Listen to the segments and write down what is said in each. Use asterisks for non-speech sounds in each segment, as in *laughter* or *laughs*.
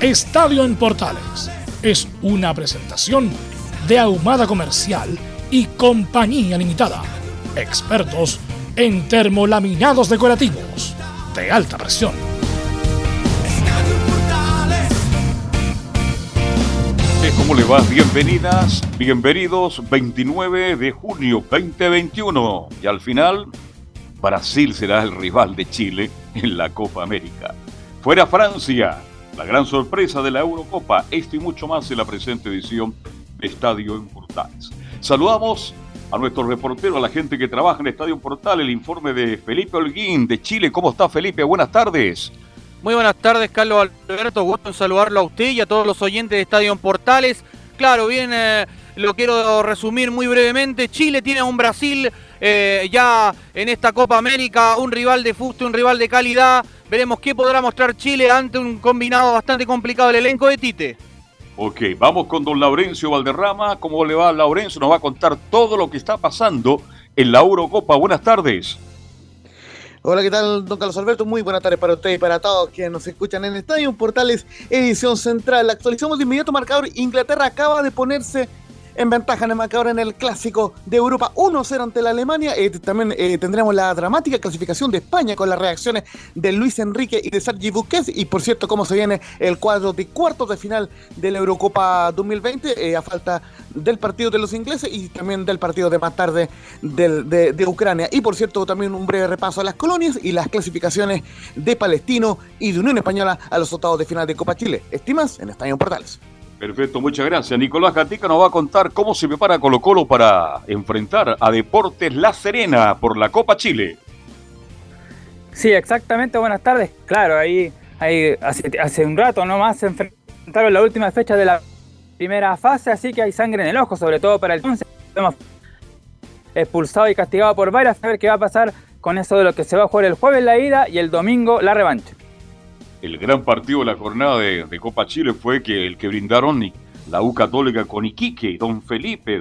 Estadio en Portales es una presentación de Ahumada Comercial y Compañía Limitada. Expertos en termolaminados decorativos de alta presión. ¿Cómo le va? Bienvenidas, bienvenidos 29 de junio 2021. Y al final, Brasil será el rival de Chile en la Copa América. Fuera Francia, la gran sorpresa de la Eurocopa, esto y mucho más en la presente edición de Estadio en Portales. Saludamos a nuestro reportero, a la gente que trabaja en Estadio Portal, el informe de Felipe Holguín de Chile. ¿Cómo está Felipe? Buenas tardes. Muy buenas tardes, Carlos Alberto. Gusto en saludarlo a usted y a todos los oyentes de Estadio Portales. Claro, bien, eh, lo quiero resumir muy brevemente. Chile tiene a un Brasil eh, ya en esta Copa América, un rival de fuste, un rival de calidad. Veremos qué podrá mostrar Chile ante un combinado bastante complicado, el elenco de Tite. Ok, vamos con don Laurencio Valderrama. ¿Cómo le va, Laurencio? Nos va a contar todo lo que está pasando en la Eurocopa. Buenas tardes. Hola, ¿qué tal, don Carlos Alberto? Muy buenas tardes para ustedes y para todos quienes nos escuchan en Estadio Portales, edición central. Actualizamos de inmediato marcador. Inglaterra acaba de ponerse en ventaja en el marcador en el clásico de Europa 1-0 ante la Alemania. Eh, también eh, tendremos la dramática clasificación de España con las reacciones de Luis Enrique y de Sergi Busquets. Y por cierto, cómo se viene el cuadro de cuartos de final de la Eurocopa 2020 eh, a falta del partido de los ingleses y también del partido de más tarde de, Ucrania. Y por cierto, también un breve repaso a las colonias y las clasificaciones de Palestino y de Unión Española a los octavos de final de Copa Chile. Estimas en Estadio Portales. Perfecto, muchas gracias. Nicolás Gatica nos va a contar cómo se prepara Colo Colo para enfrentar a Deportes La Serena por la Copa Chile. Sí, exactamente, buenas tardes. Claro, ahí, ahí hace, un rato nomás se enfrentaron la última fecha de la primera fase, así que hay sangre en el ojo, sobre todo para el entonces. Hemos expulsado y castigado por varias, a ver qué va a pasar con eso de lo que se va a jugar el jueves la ida y el domingo la revancha el gran partido de la jornada de, Copa Chile fue que el que brindaron la U Católica con Iquique, don Felipe,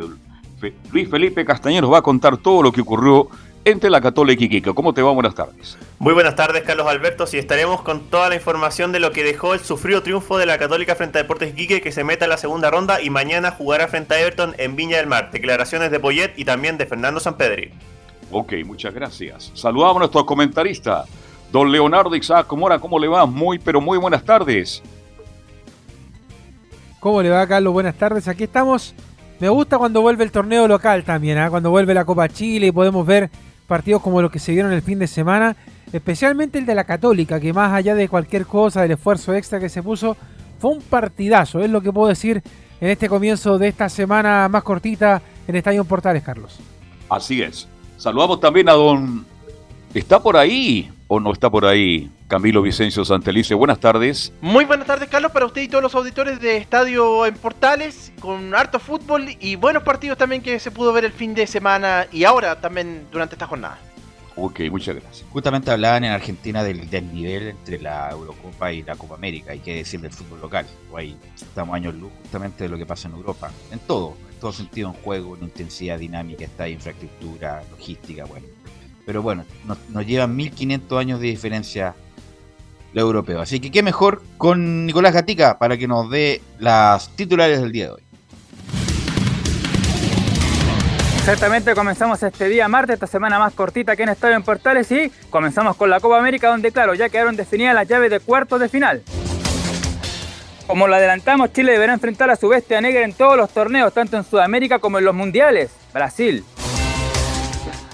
Luis Felipe Castañeros va a contar todo lo que ocurrió entre la Católica y Iquique. ¿Cómo te va? Buenas tardes. Muy buenas tardes, Carlos Alberto. Sí, estaremos con toda la información de lo que dejó el sufrido triunfo de la Católica frente a Deportes Iquique, que se meta en la segunda ronda y mañana jugará frente a Everton en Viña del Mar. Declaraciones de Poyet y también de Fernando Sampedri. Ok, muchas gracias. Saludamos a nuestro comentarista, Don Leonardo Isaac Mora, ¿cómo le va? Muy, pero muy buenas tardes. ¿Cómo le va, Carlos? Buenas tardes. Aquí estamos. Me gusta cuando vuelve el torneo local también, ¿ah? cuando vuelve la Copa Chile y podemos ver partidos como los que se vieron el fin de semana, especialmente el de la Católica, que más allá de cualquier cosa, del esfuerzo extra que se puso, fue un partidazo, es lo que puedo decir en este comienzo de esta semana más cortita en Estadio Portales, Carlos. Así es. Saludamos también a don... Está por ahí o no está por ahí Camilo Vicencio Santelice. Buenas tardes. Muy buenas tardes, Carlos, para usted y todos los auditores de Estadio en Portales, con harto fútbol y buenos partidos también que se pudo ver el fin de semana y ahora también durante esta jornada. Ok, muchas gracias. Justamente hablaban en Argentina del, nivel entre la Eurocopa y la Copa América, hay que decir del fútbol local. Ahí estamos años luz justamente de lo que pasa en Europa, en todo, en todo sentido, en juego, en intensidad dinámica, está infraestructura, logística, bueno pero bueno, nos, llevan 1500 años de diferencia lo europeo. Así que qué mejor con Nicolás Gatica para que nos dé las titulares del día de hoy. Exactamente, comenzamos este día martes, esta semana más cortita que en Estadio en Portales y comenzamos con la Copa América donde claro, ya quedaron definidas las llaves de cuartos de final. Como lo adelantamos, Chile deberá enfrentar a su bestia negra en todos los torneos, tanto en Sudamérica como en los mundiales. Brasil.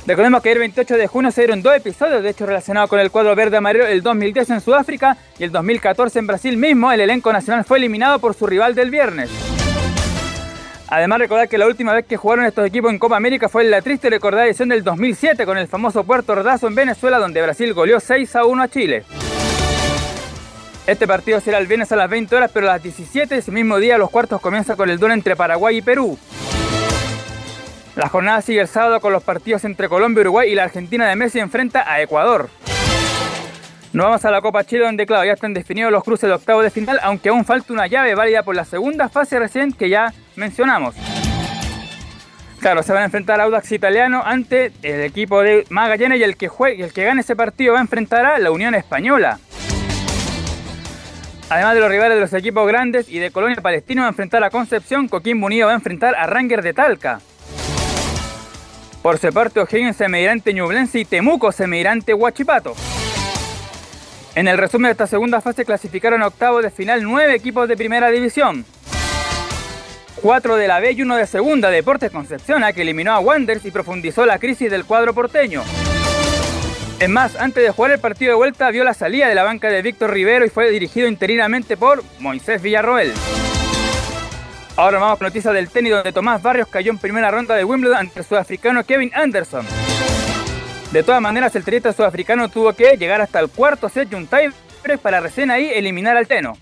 Recordemos que el 28 de junio se dieron dos episodios, de hecho relacionados con el cuadro verde amarelo, el 2010 en Sudáfrica y el 2014 en Brasil mismo. El elenco nacional fue eliminado por su rival del viernes. Además, recordar que la última vez que jugaron estos equipos en Copa América fue en la triste recordada edición del 2007 con el famoso Puerto Ordazo en Venezuela, donde Brasil goleó 6 a 1 a Chile. Este partido será el viernes a las 20 horas, pero a las 17 ese mismo día los cuartos comienzan con el duelo entre Paraguay y Perú. La jornada sigue el sábado con los partidos entre Colombia, Uruguay y la Argentina de Messi enfrenta a Ecuador. Nos vamos a la Copa Chile donde claro ya están definidos los cruces de octavo de final, aunque aún falta una llave válida por la segunda fase recién que ya mencionamos. Claro, se van a enfrentar a Audax Italiano ante el equipo de Magallanes y el que juegue, el que gane ese partido va a enfrentar a la Unión Española. Además de los rivales de los equipos grandes y de Colonia Palestino va a enfrentar a Concepción, Coquimbo Unido va a enfrentar a Ranger de Talca. Por su parte, O'Higgins Semirante Ñublense y Temuco Semirante Huachipato. En el resumen de esta segunda fase clasificaron a octavo de final nueve equipos de primera división. Cuatro de la B y uno de segunda, Deportes Concepción, que eliminó a Wanderers y profundizó la crisis del cuadro porteño. Es más, antes de jugar el partido de vuelta vio la salida de la banca de Víctor Rivero y fue dirigido interinamente por Moisés Villarroel. Ahora vamos con noticias del tenis donde Tomás Barrios cayó en primera ronda de Wimbledon ante el sudafricano Kevin Anderson. De todas maneras, el tenista sudafricano tuvo que llegar hasta el cuarto set y un tiebreak para recién ahí eliminar al Teno.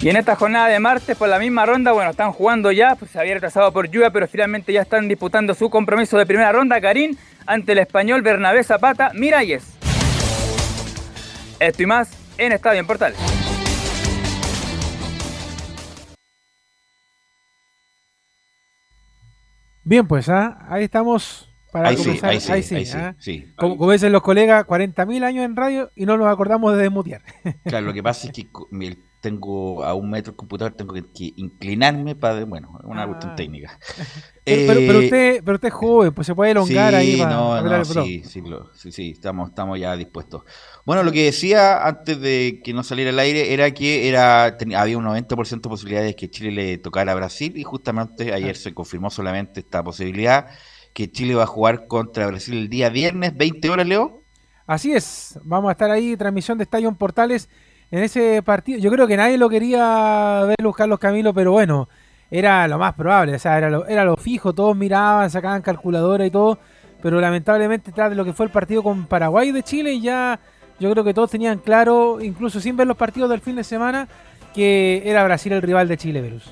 Y en esta jornada de martes, por la misma ronda, bueno, están jugando ya, pues se había retrasado por lluvia, pero finalmente ya están disputando su compromiso de primera ronda. Karim ante el español Bernabé Zapata Miralles. Esto y más en Estadio en Portales. Bien, pues ¿ah? ahí estamos para Ahí sí, comenzar. ahí sí, ahí sí, ¿ah? sí. Como, como dicen los colegas, 40.000 años en radio y no nos acordamos de desmutear. *laughs* Claro, lo que pasa es que tengo a un metro el computador, tengo que, que inclinarme para, bueno, una Ah. cuestión técnica. *laughs* Pero, pero- Eh, pero usted, pero usted es joven, pues se puede elongar ahí para no, no, sí, sí, lo- sí, sí, estamos, estamos ya dispuestos. Bueno, lo que decía antes de que no saliera al aire era que era ten- había un 90% de posibilidades que Chile le tocara a Brasil y justamente ayer se confirmó solamente esta posibilidad que Chile va a jugar contra Brasil el día viernes, 20 horas, Leo. Así es, vamos a estar ahí, transmisión de Estadio Portales en ese partido. Yo creo que nadie lo quería ver Luis Carlos Camilo, pero bueno, era lo más probable, o sea, era lo, era lo fijo, todos miraban, sacaban calculadora y todo, pero lamentablemente tras de lo que fue el partido con Paraguay de Chile, ya yo creo que todos tenían claro, incluso sin ver los partidos del fin de semana, que era Brasil el rival de Chile, Verus.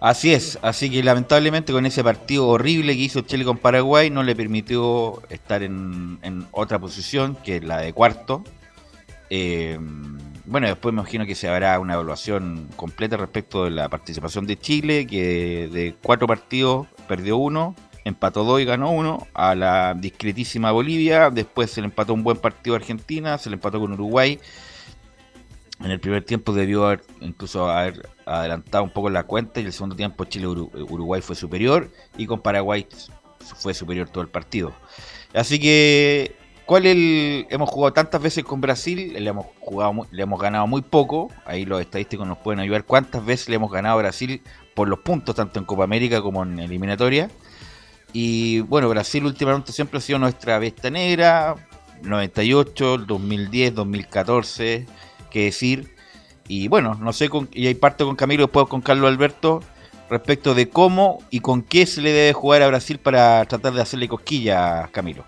Así es, así que lamentablemente con ese partido horrible que hizo Chile con Paraguay no le permitió estar en, otra posición que la de cuarto. Eh, bueno, después me imagino que se habrá una evaluación completa respecto de la participación de Chile, que de cuatro partidos perdió uno, empató dos y ganó uno, a la discretísima Bolivia, después se le empató un buen partido a Argentina, se le empató con Uruguay. En el primer tiempo debió haber incluso haber adelantado un poco la cuenta y el segundo tiempo Chile Uruguay fue superior y con Paraguay fue superior todo el partido. Así que ¿cuál el hemos jugado tantas veces con Brasil? Le hemos jugado le hemos ganado muy poco. Ahí los estadísticos nos pueden ayudar cuántas veces le hemos ganado a Brasil por los puntos tanto en Copa América como en eliminatoria. Y bueno, Brasil últimamente siempre ha sido nuestra bestia negra, 98, 2010, 2014, qué decir. Y bueno, no sé, con, y ahí parto con Camilo, después con Carlos Alberto, respecto de cómo y con qué se le debe jugar a Brasil para tratar de hacerle cosquillas, Camilo.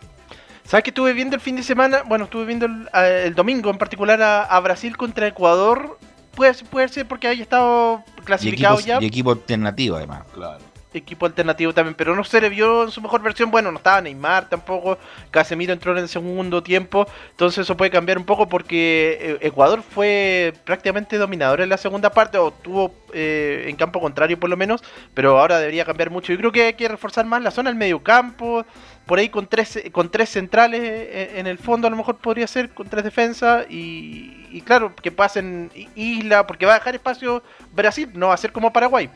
¿Sabes que estuve viendo el fin de semana? Bueno, estuve viendo el, a- el domingo en particular a, a Brasil contra Ecuador. Puede, ser- puede ser porque haya estado Y clasificado ya. y equipo alternativo además. Claro. Equipo alternativo también, pero no se le vio en su mejor versión. Bueno, no estaba Neymar tampoco, Casemiro entró en el segundo tiempo, entonces eso puede cambiar un poco porque eh, Ecuador fue prácticamente dominador en la segunda parte, o tuvo eh, en campo contrario por lo menos, pero ahora debería cambiar mucho. Yo creo que hay que reforzar más la zona del medio campo, por ahí con tres, con tres centrales eh, en el fondo a lo mejor podría ser, con tres defensas, y, y claro, que pasen isla, porque va a dejar espacio Brasil, no va a ser como Paraguay.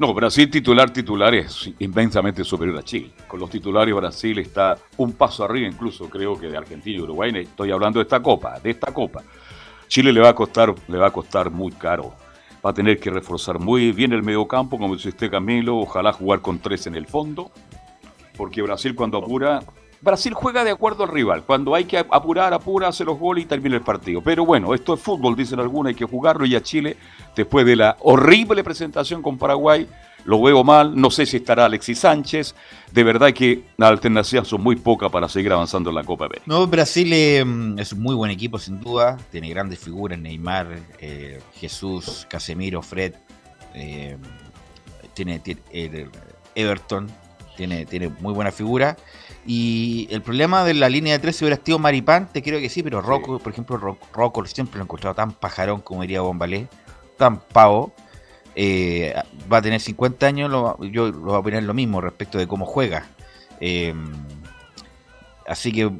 No, Brasil titular titular es inmensamente superior a Chile. Con los titulares Brasil está un paso arriba incluso creo que de Argentina y Uruguay. Estoy hablando de esta copa, de esta copa. Chile le va a costar, le va a costar muy caro. Va a tener que reforzar muy bien el mediocampo, como dice usted Camilo, ojalá jugar con tres en el fondo, porque Brasil cuando apura, Brasil juega de acuerdo al rival, cuando hay que apurar, apura, hace los goles y termina el partido. Pero bueno, esto es fútbol, dicen algunos, hay que jugarlo y a Chile, después de la horrible presentación con Paraguay, lo veo mal, no sé si estará Alexis Sánchez, de verdad que las alternativas son muy pocas para seguir avanzando en la Copa América. No, Brasil eh, es un muy buen equipo sin duda, tiene grandes figuras, Neymar, eh, Jesús, Casemiro, Fred, eh, tiene, Everton, tiene, tiene muy buena figura. Y el problema de la línea de tres, si hubiera sido Maripán, te creo que sí, pero Rocco, por ejemplo, Rocco siempre lo he encontrado tan pajarón como diría Bombalé, tan pavo eh, va a tener 50 años, yo lo voy a opinar lo mismo respecto de cómo juega. Eh, así que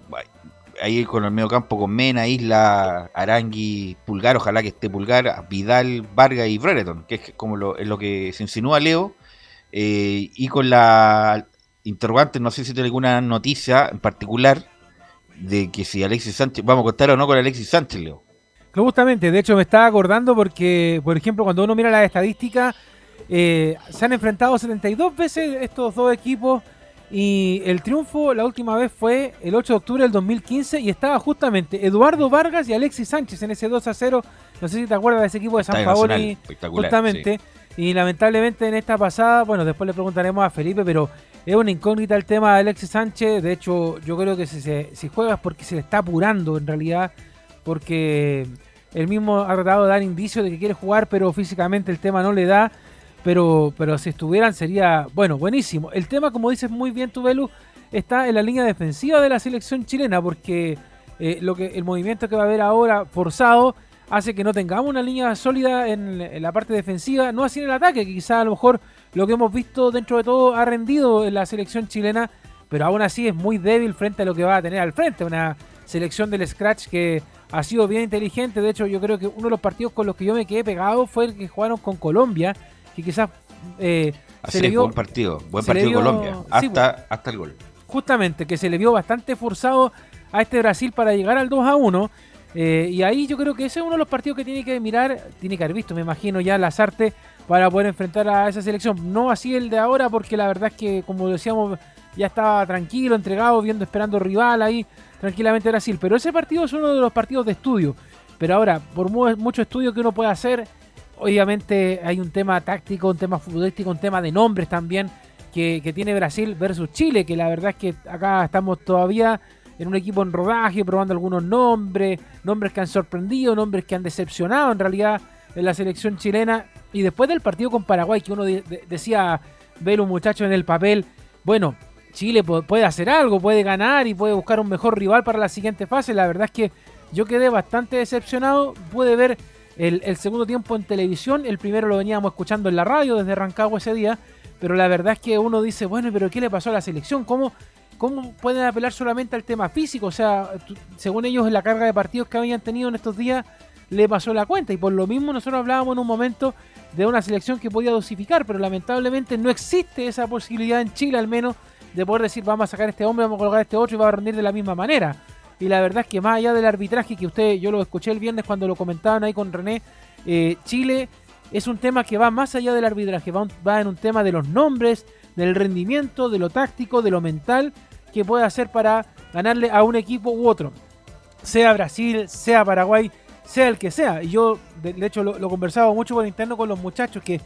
ahí con el medio campo con Mena, Isla, Arangui, Pulgar, ojalá que esté Pulgar, Vidal, Vargas y Brereton, que es como lo, es lo que se insinúa Leo. Eh, y con la interrogante, no sé si tiene alguna noticia en particular de que si Alexis Sánchez, vamos a contar o no con Alexis Sánchez, Leo. Justamente, de hecho me estaba acordando porque, por ejemplo, cuando uno mira las estadísticas, eh, se han enfrentado 72 veces estos dos equipos y el triunfo la última vez fue el 8 de octubre del 2015 y estaba justamente Eduardo Vargas y Alexis Sánchez en ese 2 a 0. No sé si te acuerdas de ese equipo de San Paolo. Justamente. Y lamentablemente en esta pasada, bueno, después le preguntaremos a Felipe, pero es una incógnita el tema de Alexis Sánchez. De hecho, yo creo que si, si juega es porque se le está apurando en realidad porque él mismo ha tratado de dar indicios de que quiere jugar, pero físicamente el tema no le da. Pero, pero si estuvieran sería, bueno, buenísimo. El tema, como dices muy bien tú, Belu, está en la línea defensiva de la selección chilena, porque eh, lo que el movimiento que va a haber ahora forzado hace que no tengamos una línea sólida en, la parte defensiva, no así en el ataque, que quizá a lo mejor lo que hemos visto dentro de todo ha rendido en la selección chilena, pero aún así es muy débil frente a lo que va a tener al frente, una selección del Scratch que ha sido bien inteligente. De hecho, yo creo que uno de los partidos con los que yo me quedé pegado fue el que jugaron con Colombia, que quizás eh, se le vio, buen partido, buen partido Colombia, hasta, pues, hasta el gol. Justamente, que se le vio bastante forzado a este Brasil para llegar al 2 a 1. Eh, y ahí yo creo que ese es uno de los partidos que tiene que mirar, tiene que haber visto, me imagino, ya las artes para poder enfrentar a esa selección. No así el de ahora, porque la verdad es que, como decíamos, ya estaba tranquilo, entregado, viendo, esperando rival ahí tranquilamente Brasil. Pero ese partido es uno de los partidos de estudio. Pero ahora, por mucho estudio que uno pueda hacer, obviamente hay un tema táctico, un tema futbolístico, un tema de nombres también que, tiene Brasil versus Chile, que la verdad es que acá estamos todavía en un equipo en rodaje, probando algunos nombres, nombres que han sorprendido, nombres que han decepcionado en realidad en la selección chilena. Y después del partido con Paraguay, que uno decía ver un muchacho en el papel, bueno, Chile puede hacer algo, puede ganar y puede buscar un mejor rival para la siguiente fase. La verdad es que yo quedé bastante decepcionado. Pude ver el, segundo tiempo en televisión. El primero lo veníamos escuchando en la radio desde Rancagua ese día. Pero la verdad es que uno dice, bueno, pero ¿qué le pasó a la selección? ¿Cómo, cómo pueden apelar solamente al tema físico? O sea, según ellos, la carga de partidos que habían tenido en estos días le pasó la cuenta. Y por lo mismo nosotros hablábamos en un momento de una selección que podía dosificar, pero lamentablemente no existe esa posibilidad en Chile al menos de poder decir vamos a sacar este hombre, vamos a colocar a este otro y va a rendir de la misma manera. Y la verdad es que más allá del arbitraje que usted, yo lo escuché el viernes cuando lo comentaban ahí con René, eh, Chile es un tema que va más allá del arbitraje, va, va en un tema de los nombres, del rendimiento, de lo táctico, de lo mental que puede hacer para ganarle a un equipo u otro. Sea Brasil, sea Paraguay, sea el que sea. Y yo, de, hecho, lo, lo, conversaba mucho por interno con los muchachos que,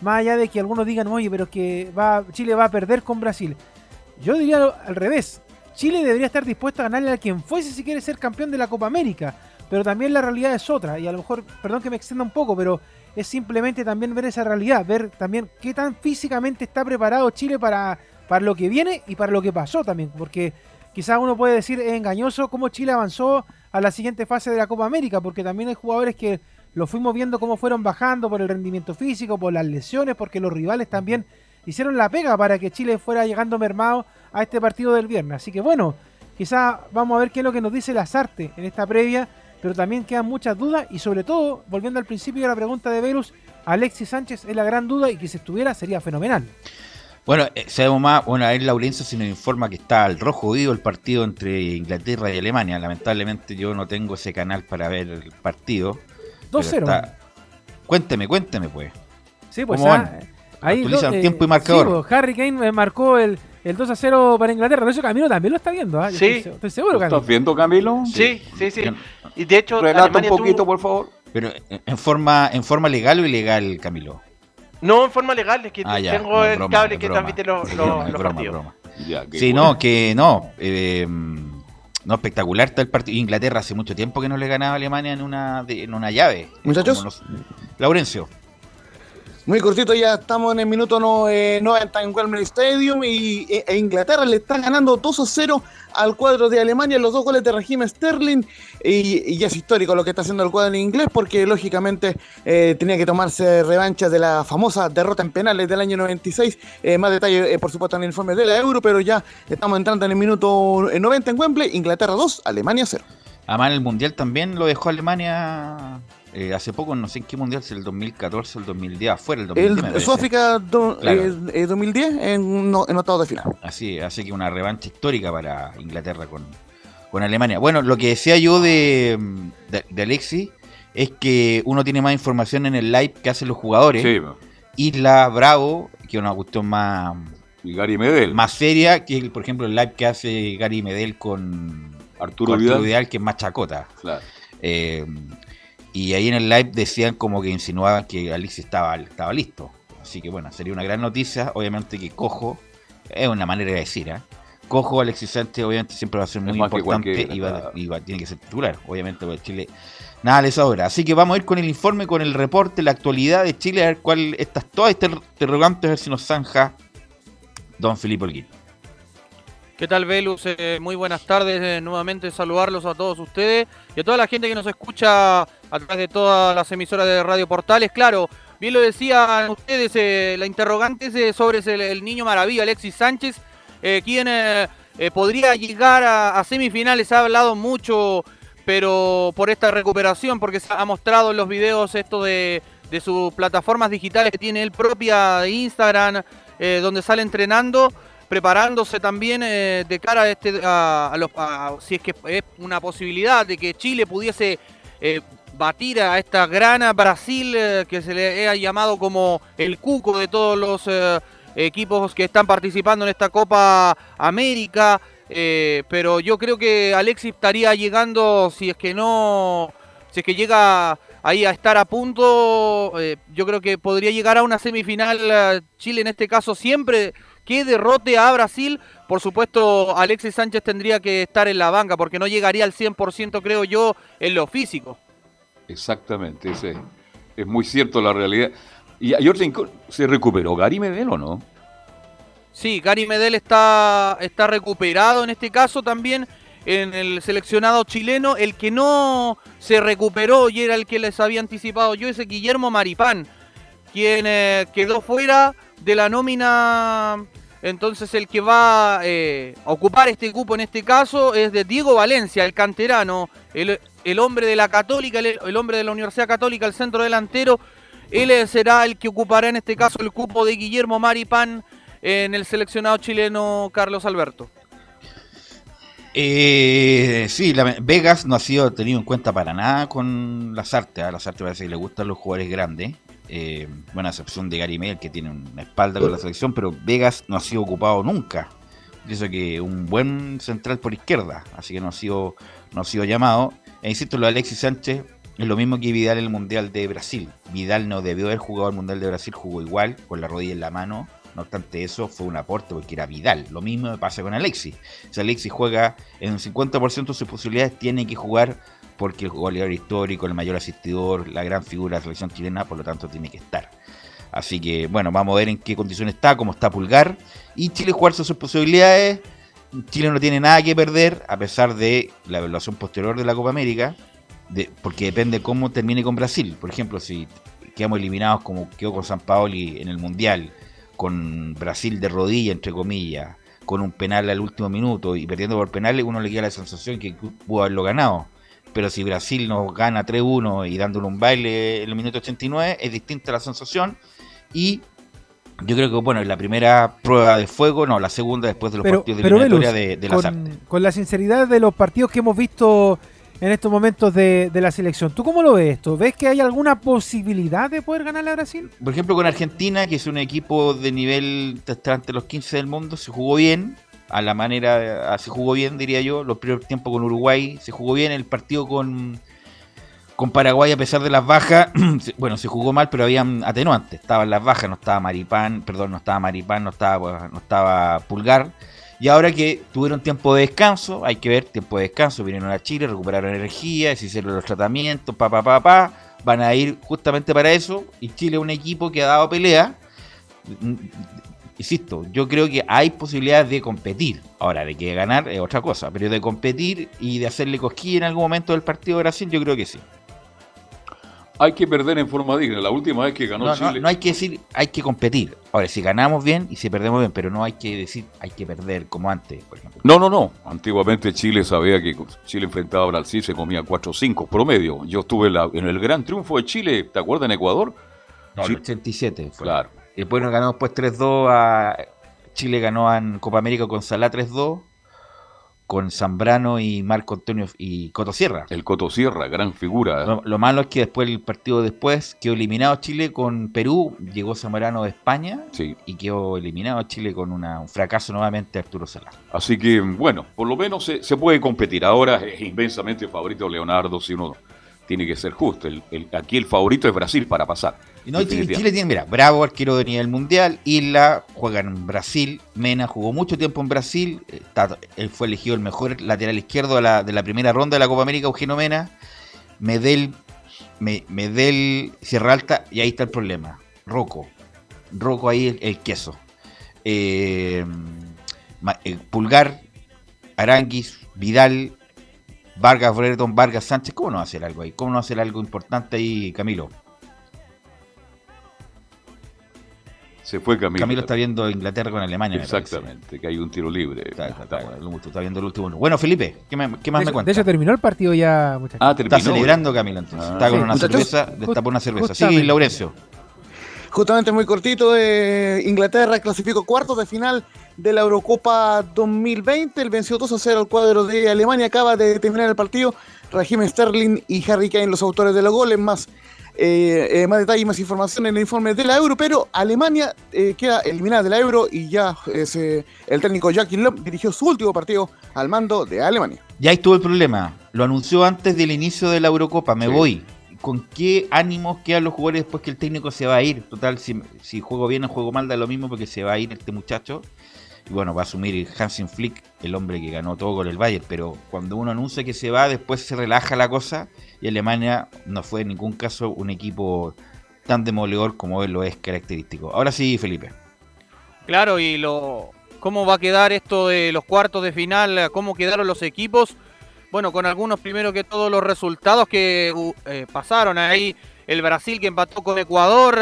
más allá de que algunos digan, oye, pero que va, Chile va a perder con Brasil. Yo diría al revés. Chile debería estar dispuesto a ganarle a quien fuese si quiere ser campeón de la Copa América. Pero también la realidad es otra. Y a lo mejor, perdón que me extienda un poco, pero es simplemente también ver esa realidad. Ver también qué tan físicamente está preparado Chile para, para lo que viene y para lo que pasó también. Porque quizás uno puede decir es engañoso cómo Chile avanzó a la siguiente fase de la Copa América. Porque también hay jugadores que lo fuimos viendo cómo fueron bajando por el rendimiento físico, por las lesiones, porque los rivales también hicieron la pega para que Chile fuera llegando mermado a este partido del viernes. Así que bueno, quizá vamos a ver qué es lo que nos dice Lazarte en esta previa, pero también quedan muchas dudas y sobre todo, volviendo al principio de la pregunta de Verus, Alexis Sánchez es la gran duda y que si estuviera sería fenomenal. Bueno, eh, sabemos más, bueno, ahí Laurencio se nos informa que está al rojo vivo el partido entre Inglaterra y Alemania. Lamentablemente yo no tengo ese canal para ver el partido. 2-0. Cuénteme, cuénteme pues. Sí, pues ¿Cómo ah, van? ahí Actualizan do- tiempo y marcador. sí, pues, Harry Kane eh, marcó el, el 2 a 0 para Inglaterra. De hecho, Camilo también lo está viendo. Yo Sí. Estoy, estoy seguro, ¿Lo Camilo. ¿Estás viendo, Camilo? Sí, sí, sí. Yo- Y de hecho, Relata un poquito, tuvo- por favor. Pero en en forma, en forma legal o ilegal, Camilo. No, en forma legal, es que Ah, ya, tengo no, el broma, cable que broma. transmite los, los- *laughs* broma, los broma, partidos. broma. Ya, Sí, bueno. no, que no. eh, no, espectacular está el partido. Inglaterra hace mucho tiempo que no le ganaba a Alemania en una, de- en una llave. Muchachos. Como los- Laurencio. Muy cortito, ya estamos en el minuto no, eh, 90 en Wembley Stadium y e- e Inglaterra le está ganando 2 a 0 al cuadro de Alemania, los dos goles de Raheem Sterling y, y es histórico lo que está haciendo el cuadro en inglés porque lógicamente eh, tenía que tomarse revancha de la famosa derrota en penales del año 96, Eh, más detalle eh, por supuesto en el informe de la Euro, pero ya estamos entrando en el minuto eh, 90 en Wembley, Inglaterra 2, Alemania 0. Además, el mundial también lo dejó Alemania eh, hace poco, no sé en qué mundial, si el 2014 o el 2010, afuera el 2010. me El parece. Sudáfrica do- Claro. eh, eh, 2010 en, no- en octavos de final. Así, así que una revancha histórica para Inglaterra con, con Alemania. Bueno, lo que decía yo de, de, de Alexis es que uno tiene más información en el live que hacen los jugadores. Sí, Isla Bravo, que es una cuestión más, y Gary Medel. más seria que, por ejemplo, el live que hace Gary Medel con Arturo con Vidal. Vidal, que es más chacota. Claro. Eh, y ahí en el live decían como que insinuaban que Alexis estaba, estaba listo. Así que bueno, sería una gran noticia. Obviamente que Cojo, es una manera de decir, ¿eh? Cojo, Alexis Sánchez, obviamente siempre va a ser muy importante y, va, y va- tiene que ser titular. Obviamente, porque Chile nada les sobra. Así que vamos a ir con el informe, con el reporte, la actualidad de Chile, a ver cuál estas todas estas interrogantes, a ver si nos zanja Don Filipe Olguín. ¿Qué tal, Velus? Eh, muy buenas tardes. eh, nuevamente saludarlos a todos ustedes y a toda la gente que nos escucha a través de todas las emisoras de Radio Portales. Claro, bien lo decían ustedes, eh, la interrogante es sobre el, niño maravilla, Alexis Sánchez, quien podría llegar a, semifinales. Se ha hablado mucho, pero por esta recuperación, porque ha mostrado en los videos esto de, sus plataformas digitales que tiene él propia Instagram, donde sale entrenando preparándose también eh, de cara a este a, los si es que es una posibilidad de que Chile pudiese eh, batir a esta grana Brasil eh, que se le ha llamado como el cuco de todos los equipos que están participando en esta Copa América. Pero yo creo que Alexis estaría llegando si es que no si es que llega ahí a estar a punto yo creo que podría llegar a una semifinal Chile en este caso siempre que derrote a Brasil. Por supuesto, Alexis Sánchez tendría que estar en la banca porque no llegaría al 100%, creo yo, en lo físico. Exactamente, ese es muy cierto la realidad. Y a Jorge, ¿se recuperó Gary Medel o no? Sí, Gary Medel está, está recuperado en este caso también en el seleccionado chileno. El que no se recuperó y era el que les había anticipado yo es Guillermo Maripán, quien eh, quedó fuera de la nómina. Entonces el que va eh, a ocupar este cupo en este caso es de Diego Valencia, el canterano, el, hombre de la Católica, el, hombre de la Universidad Católica, el centro delantero. Él será el que ocupará en este caso el cupo de Guillermo Maripán en el seleccionado chileno Carlos Alberto. Eh, sí, Vegas no ha sido tenido en cuenta para nada con las artes. A las artes parece que le gustan los jugadores grandes. Eh, buena excepción de Gary Medel, que tiene una espalda con la selección, pero Vegas no ha sido ocupado nunca. Dice que un buen central por izquierda, así que no ha sido, no ha sido llamado. E insisto, lo de Alexis Sánchez es lo mismo que Vidal en el Mundial de Brasil. Vidal no debió haber jugado el Mundial de Brasil, jugó igual, con la rodilla en la mano. No obstante eso, fue un aporte porque era Vidal. Lo mismo pasa con Alexis. Si Alexis juega en un 50% de sus posibilidades, tiene que jugar porque el goleador histórico, el mayor asistidor, la gran figura de la selección chilena, por lo tanto tiene que estar. Así que, bueno, vamos a ver en qué condición está, cómo está Pulgar. Y Chile jugarse sus posibilidades. Chile no tiene nada que perder, a pesar de la evaluación posterior de la Copa América, porque depende cómo termine con Brasil. Por ejemplo, si quedamos eliminados como quedó con San Paoli en el Mundial, con Brasil de rodilla, entre comillas, con un penal al último minuto y perdiendo por penales, uno le queda la sensación que pudo haberlo ganado. Pero si Brasil nos gana 3-1 y dándole un baile en el minuto 89, es distinta la sensación. Y yo creo que, bueno, la primera prueba de fuego, no, la segunda después de los Pero, partidos de eliminatoria de, de la con, la sinceridad de los partidos que hemos visto en estos momentos de, de la selección, ¿tú cómo lo ves esto? ¿Ves que hay alguna posibilidad de poder ganar a Brasil? Por ejemplo, con Argentina, que es un equipo de nivel entre los 15 del mundo, se jugó bien, a la manera, se jugó bien, diría yo. Los primeros tiempos con Uruguay se jugó bien. El partido con, con Paraguay, a pesar de las bajas, *clears throat* bueno, se jugó mal, pero habían atenuantes. Estaban las bajas, no estaba Maripán, perdón, no estaba Maripán, no estaba, no estaba Pulgar. Y ahora que tuvieron tiempo de descanso, hay que ver tiempo de descanso, vinieron a Chile, recuperaron energía, se hicieron los tratamientos, pa, pa, pa, pa, van a ir justamente para eso. Y Chile es un equipo que ha dado pelea. Insisto, yo creo que hay posibilidades de competir. Ahora, de que ganar es otra cosa, pero de competir y de hacerle cosquilla en algún momento del partido de Brasil, yo creo que sí. Hay que perder en forma digna. La última vez que ganó No, no, Chile. no hay que decir, hay que competir. Ahora, si ganamos bien y si perdemos bien, pero no hay que decir, hay que perder como antes, por ejemplo. No, no, no. Antiguamente Chile sabía que Chile enfrentaba a Brasil, se comía 4-5 promedio. Yo estuve en, la- en el gran triunfo de Chile, ¿te acuerdas en Ecuador? No, Sí. el 87 fue. Claro. Y después nos ganó después 3-2 a Chile ganó en Copa América con Salá 3-2 con Zambrano y Marco Antonio y Coto Sierra. El Coto Sierra, gran figura. ¿eh? Lo, lo malo es que después el partido después quedó eliminado Chile con Perú, llegó Zambrano de España Sí. y quedó eliminado Chile con una- un fracaso nuevamente Arturo Salá. Así que, bueno, por lo menos se, se puede competir. Ahora es inmensamente favorito Leonardo, si uno tiene que ser justo. El- el- aquí el favorito es Brasil para pasar. Y no, Chile, tiene, mira, Bravo, arquero de nivel mundial, Isla, juega en Brasil, Mena jugó mucho tiempo en Brasil, eh, está- él fue elegido el mejor lateral izquierdo de la, de la primera ronda de la Copa América, Eugenio Mena, Medel, Me- Medel, Sierra Alta, y ahí está el problema, Rocco, Rocco ahí el, el queso, Eh, eh, Pulgar, Aranguis, Vidal, Vargas, Brereton, Vargas, Sánchez, ¿cómo no va a hacer algo ahí? ¿Cómo no va a hacer algo importante ahí, Camilo? Se fue Camilo. Camilo está viendo Inglaterra con Alemania. Exactamente, que hay un tiro libre. Está, está- está- lo- está viendo el último uno. Bueno, Felipe, ¿qué, me- qué más de, me cuentas? de hecho, terminó el partido ya, muchachos. Ah, Está celebrando Camilo entonces. Ah. está con Sí, una muchachos, cerveza, destapó una cerveza. Sí. Laurencio. Justamente muy cortito, eh, Inglaterra clasificó cuartos de final de la Eurocopa 2020. El venció 2 a 0 al cuadro de Alemania. Acaba de terminar el partido. Raheem Sterling y Harry Kane, los autores de los goles. Más, eh, eh, más detalles, más información en el informe de la Euro. Pero Alemania eh, queda eliminada de la Euro y ya el técnico Joachim Löw dirigió su último partido al mando de Alemania. Ya ahí estuvo el problema. Lo anunció antes del inicio de la Eurocopa. Me Sí. voy. ¿Con qué ánimos quedan los jugadores después que el técnico se va a ir? Total, si, si juego bien o juego mal, da lo mismo porque se va a ir este muchacho. Y bueno, va a asumir Hansen Flick, el hombre que ganó todo con el Bayern. Pero cuando uno anuncia que se va, después se relaja la cosa. Y Alemania no fue en ningún caso un equipo tan demoledor como él lo es característico. Ahora sí, Felipe. Claro, y lo cómo va a quedar esto de los cuartos de final, cómo quedaron los equipos. Bueno, con algunos primero que todos los resultados que uh, eh, pasaron ahí. El Brasil que empató con Ecuador,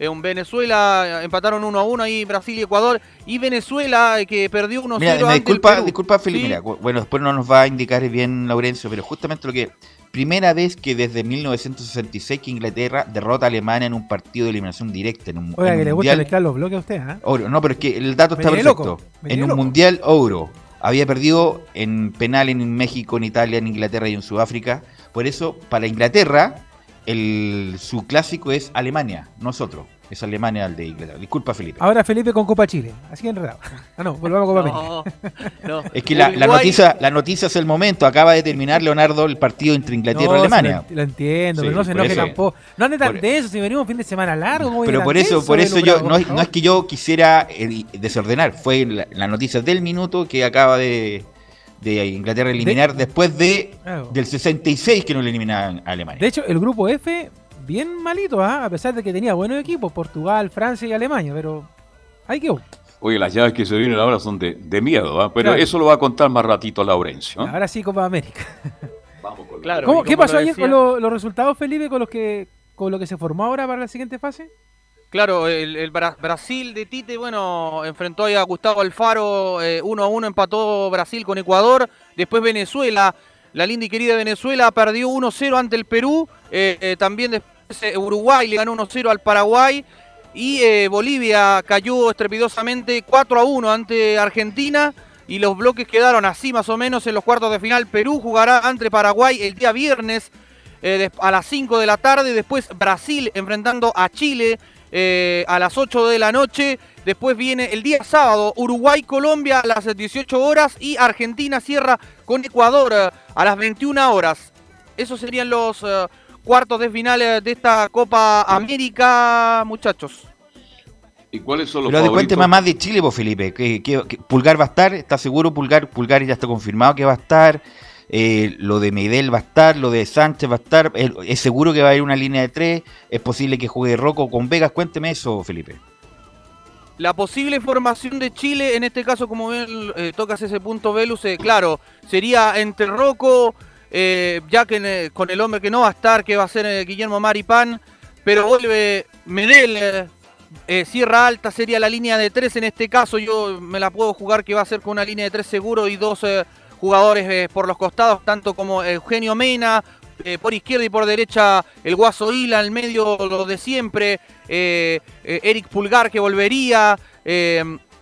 eh, un Venezuela, eh, empataron 1 a 1 ahí Brasil y Ecuador. Y Venezuela eh, que perdió 1 a 0 Mira, me ante el disculpa, disculpa Felipe, Sí. mira, bueno, después no nos va a indicar bien Laurencio, pero justamente lo que primera vez que desde 1966 que Inglaterra derrota a Alemania en un partido de eliminación directa en un, Oiga, en que un le gusta mezclar los bloques a usted, ¿ah? Oro. No, pero es que el dato está perfecto. loco, En un loco. mundial Euro había perdido en penal en México, en Italia, en Inglaterra y en Sudáfrica. Por eso, para Inglaterra, el, su clásico es Alemania, nosotros. Es Alemania el de Inglaterra. Disculpa, Felipe. Ahora Felipe con Copa Chile. Así que enredado. Ah, no, volvamos a Copa América. No, no. Es que la, la noticia, la noticia es el momento. Acaba de terminar Leonardo el partido entre Inglaterra No, y Alemania. Lo, entiendo, Sí, pero no se enoje tampoco. No ande tan Por- denso si venimos un fin de semana largo. ¿cómo viene Pero por eso, denso, por eso yo no, es- no es que yo quisiera eh, desordenar. Fue la, la noticia del minuto que acaba de, de Inglaterra eliminar después de Claro. del 66 que no le eliminaban a Alemania. De hecho, el grupo F, bien malito, ¿ah? a pesar de que tenía buenos equipos, Portugal, Francia y Alemania, pero hay que... Oye, las llaves que se vienen ahora son de, de miedo, ¿ah? pero Claro. eso lo va a contar más ratito Laurencio. ¿ah? Ahora sí, Copa América. *laughs* Vamos con Claro. ¿Cómo- y ¿Qué pasó lo ayer con lo- los resultados, Felipe, con los que con lo que se formó ahora para la siguiente fase? Claro, el, el Bra- Brasil de Tite, bueno, enfrentó a Gustavo Alfaro, eh, 1 a 1 empató Brasil con Ecuador, después Venezuela, la linda y querida Venezuela perdió 1 0 ante el Perú, eh, eh, también después eh, Uruguay le ganó 1 0 al Paraguay, Y eh, Bolivia cayó estrepidosamente 4 a 1 ante Argentina. Y los bloques quedaron así más o menos en los cuartos de final. Perú jugará ante Paraguay el día viernes eh, a las 5 de la tarde. Después Brasil enfrentando a Chile eh, a las 8 de la noche. Después viene el día sábado Uruguay-Colombia a las 18 horas. Y Argentina cierra con Ecuador eh, a las 21 horas. Esos serían los cuartos de final de esta Copa América, muchachos. ¿Y cuáles son los Pero de favoritos? cuénteme más de Chile, pues Felipe. que que- que Pulgar va a estar? ¿Está seguro Pulgar? Pulgar ya está confirmado que va a estar. Eh, lo de Medel va a estar, lo de Sánchez va a estar. ¿Es, seguro que va a haber una línea de tres? ¿Es posible que juegue Rocco con Vegas? Cuénteme eso, Felipe. La posible formación de Chile, en este caso, como bien eh, tocas ese punto, Velus, eh, claro, sería entre Rocco, ya que con el hombre que no va a estar, que va a ser Guillermo Maripán, pero vuelve Medel, Sierra Alta sería la línea de tres. En este caso, yo me la puedo jugar que va a ser con una línea de tres seguro y dos jugadores eh, por los costados, tanto como Eugenio Mena, eh, por izquierda y por derecha el Guaso Hila, al medio lo de siempre, eh, Eric Pulgar que volvería,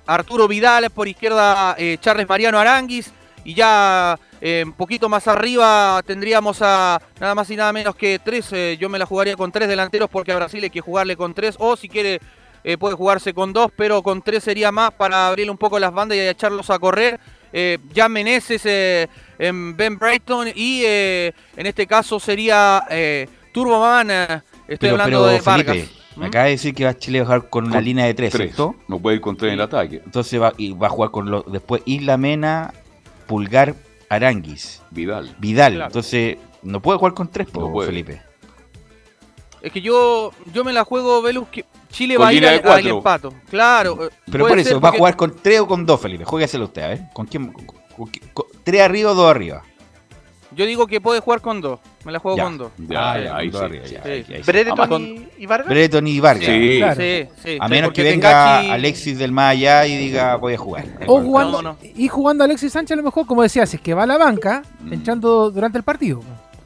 Arturo Vidal, por izquierda Charles Mariano Aranguis, y ya un poquito más arriba tendríamos a nada más y nada menos que tres, yo me la jugaría con tres delanteros porque a Brasil hay que jugarle con tres, o si quiere puede jugarse con dos, pero con tres sería más para abrirle un poco las bandas y echarlos a correr. Eh, Jan Meneses, eh, en Ben Brighton y eh, en este caso sería eh, Turboman, eh, estoy Pero, hablando pero de Felipe, Vargas. me acaba de decir que va a Chile a jugar con una línea de tres, Tres. ¿cierto? No puede ir con tres en el ataque. Entonces va, y va a jugar con los después Isla Mena, Pulgar, Aranguis, Vidal. Vidal. Claro. Entonces no puede jugar con tres, No puede. Felipe. Es que yo, yo me la juego, Velus, que Chile Con va a ir al, al empato. Claro. eh, Pero por eso, va a jugar con tres o con dos, Felipe. Juégaselo usted, a ver. ¿Con quién? con- con- con- ¿Tres arriba o dos arriba? Yo digo que puede jugar con dos. Me la juego Ya. con dos. Ya, Ah, ya, con ahí dos sí, arriba, sí. ya, sí. ahí- ahí sí. Brereton Con- y, y Vargas. Brereton y Vargas. Sí. Claro. Sí, sí. A menos que venga Tengachi- Alexis del más allá y diga voy a jugar. O jugando, No, no. Y jugando Alexis Sánchez a lo mejor, como decía, si es que va a la banca, Mm. echando durante el partido.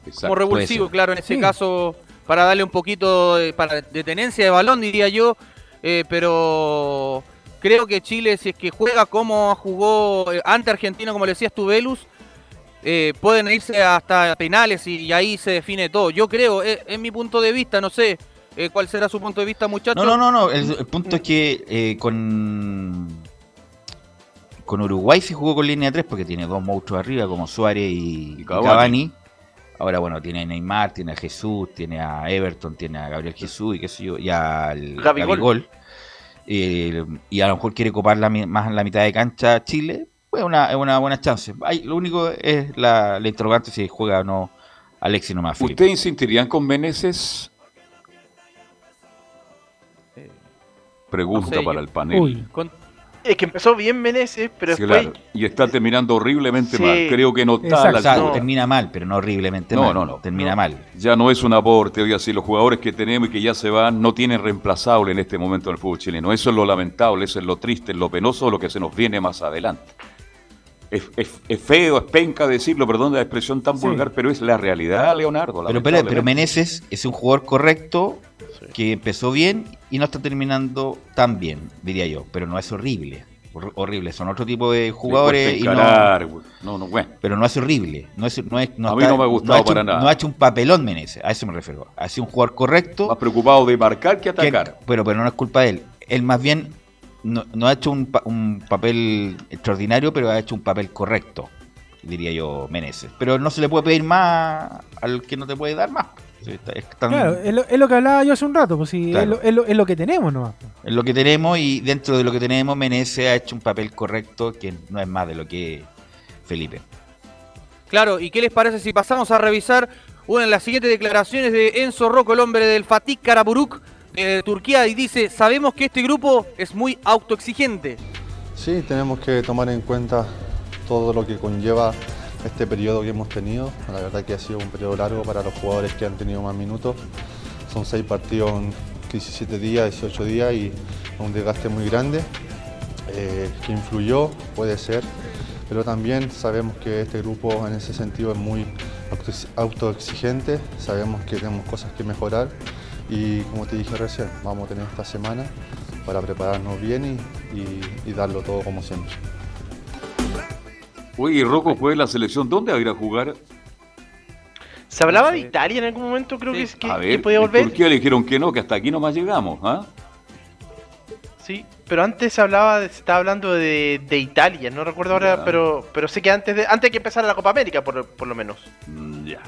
Exacto. como revulsivo, claro, en ese Sí. caso, para darle un poquito de, para, de tenencia de balón, diría yo. eh, pero creo que Chile, si es que juega como jugó eh, ante Argentina, como le decías tú, Velus, eh, pueden irse hasta penales y, y ahí se define todo. Yo creo, es mi punto de vista, no sé eh, cuál será su punto de vista, muchachos. No, no, no, no. El, el punto es que eh, con con Uruguay se jugó con línea 3 porque tiene dos monstruos arriba como Suárez y, Y y Cavani. Cavani. Ahora, bueno, tiene a Neymar, tiene a Jesús, tiene a Everton, tiene a Gabriel Jesús y qué sé yo, y al Gabigol. Gabigol. Eh, y a lo mejor quiere copar la, más en la mitad de cancha Chile. Pues una, es una buena chance. Hay- lo único es la, la interrogante si juega o no Alexis nomás. ¿Ustedes insistirían con Meneses? Pregunta no sé, para yo- el panel. Uy. Con- Es que empezó bien Meneses, pero Sí, después. claro. Y está terminando horriblemente Sí. mal. Creo que no está Exacto. la termina mal, pero no horriblemente No, mal. no, no. Termina No. mal. Ya no es un aporte, oiga, si los jugadores que tenemos y que ya se van no tienen reemplazable en este momento en el fútbol chileno. Eso es lo lamentable, eso es lo triste, es lo penoso, lo que se nos viene más adelante. Es, es- es feo, es penca decirlo, perdón la expresión tan Sí. vulgar, pero es la realidad, Leonardo. Pero, pero, pero. Meneses es un jugador correcto que empezó bien y no está terminando tan bien, diría yo. Pero no es horrible. Hor- horrible. Son otro tipo de jugadores y no, no, no, bueno. pero no es horrible. No es, no es, no A mí está- no me ha gustado ha para un- nada. No ha hecho un papelón Meneses, a eso me refiero. Ha sido un jugador correcto. Más preocupado de marcar que que- atacar. pero, pero no es culpa de él. Él más bien no, no ha hecho un, pa- un papel extraordinario, pero ha hecho un papel correcto, diría yo, Meneses. Pero no se le puede pedir más al que no te puede dar más. Sí, está- es tan- Claro, es lo, es lo que hablaba yo hace un rato, pues sí, Claro. es, lo, es lo- es lo que tenemos nomás. pues. Es lo que tenemos y dentro de lo que tenemos, Meneses ha hecho un papel correcto que no es más de lo que Felipe. Claro, ¿y qué les parece si pasamos a revisar una de las siguientes declaraciones de Enzo Rocco, el hombre del Fatih Karaburuk de Turquía, y dice, sabemos que este grupo es muy autoexigente. Sí, tenemos que tomar en cuenta todo lo que conlleva este periodo que hemos tenido. La verdad que ha sido un periodo largo para los jugadores que han tenido más minutos. Son seis partidos en 17 días, 18 días y un desgaste muy grande eh, que influyó, puede ser, pero también sabemos que este grupo en ese sentido es muy auto- autoexigente, sabemos que tenemos cosas que mejorar Y como te dije recién, vamos a tener esta semana para prepararnos bien y darlo todo como siempre. Oye, Rocco fue la selección. ¿Dónde va a ir a jugar? Se hablaba No de. Italia en algún momento, creo que, es que, a que ver, podía en volver. Turquía le dijeron que no, que hasta aquí nomás llegamos. ¿ah? Sí, pero antes se hablaba, de- se estaba hablando de, de Italia, no recuerdo ahora, Ya. pero pero sé que antes de antes de que empezara la Copa América, por, por lo menos. Mm, ya.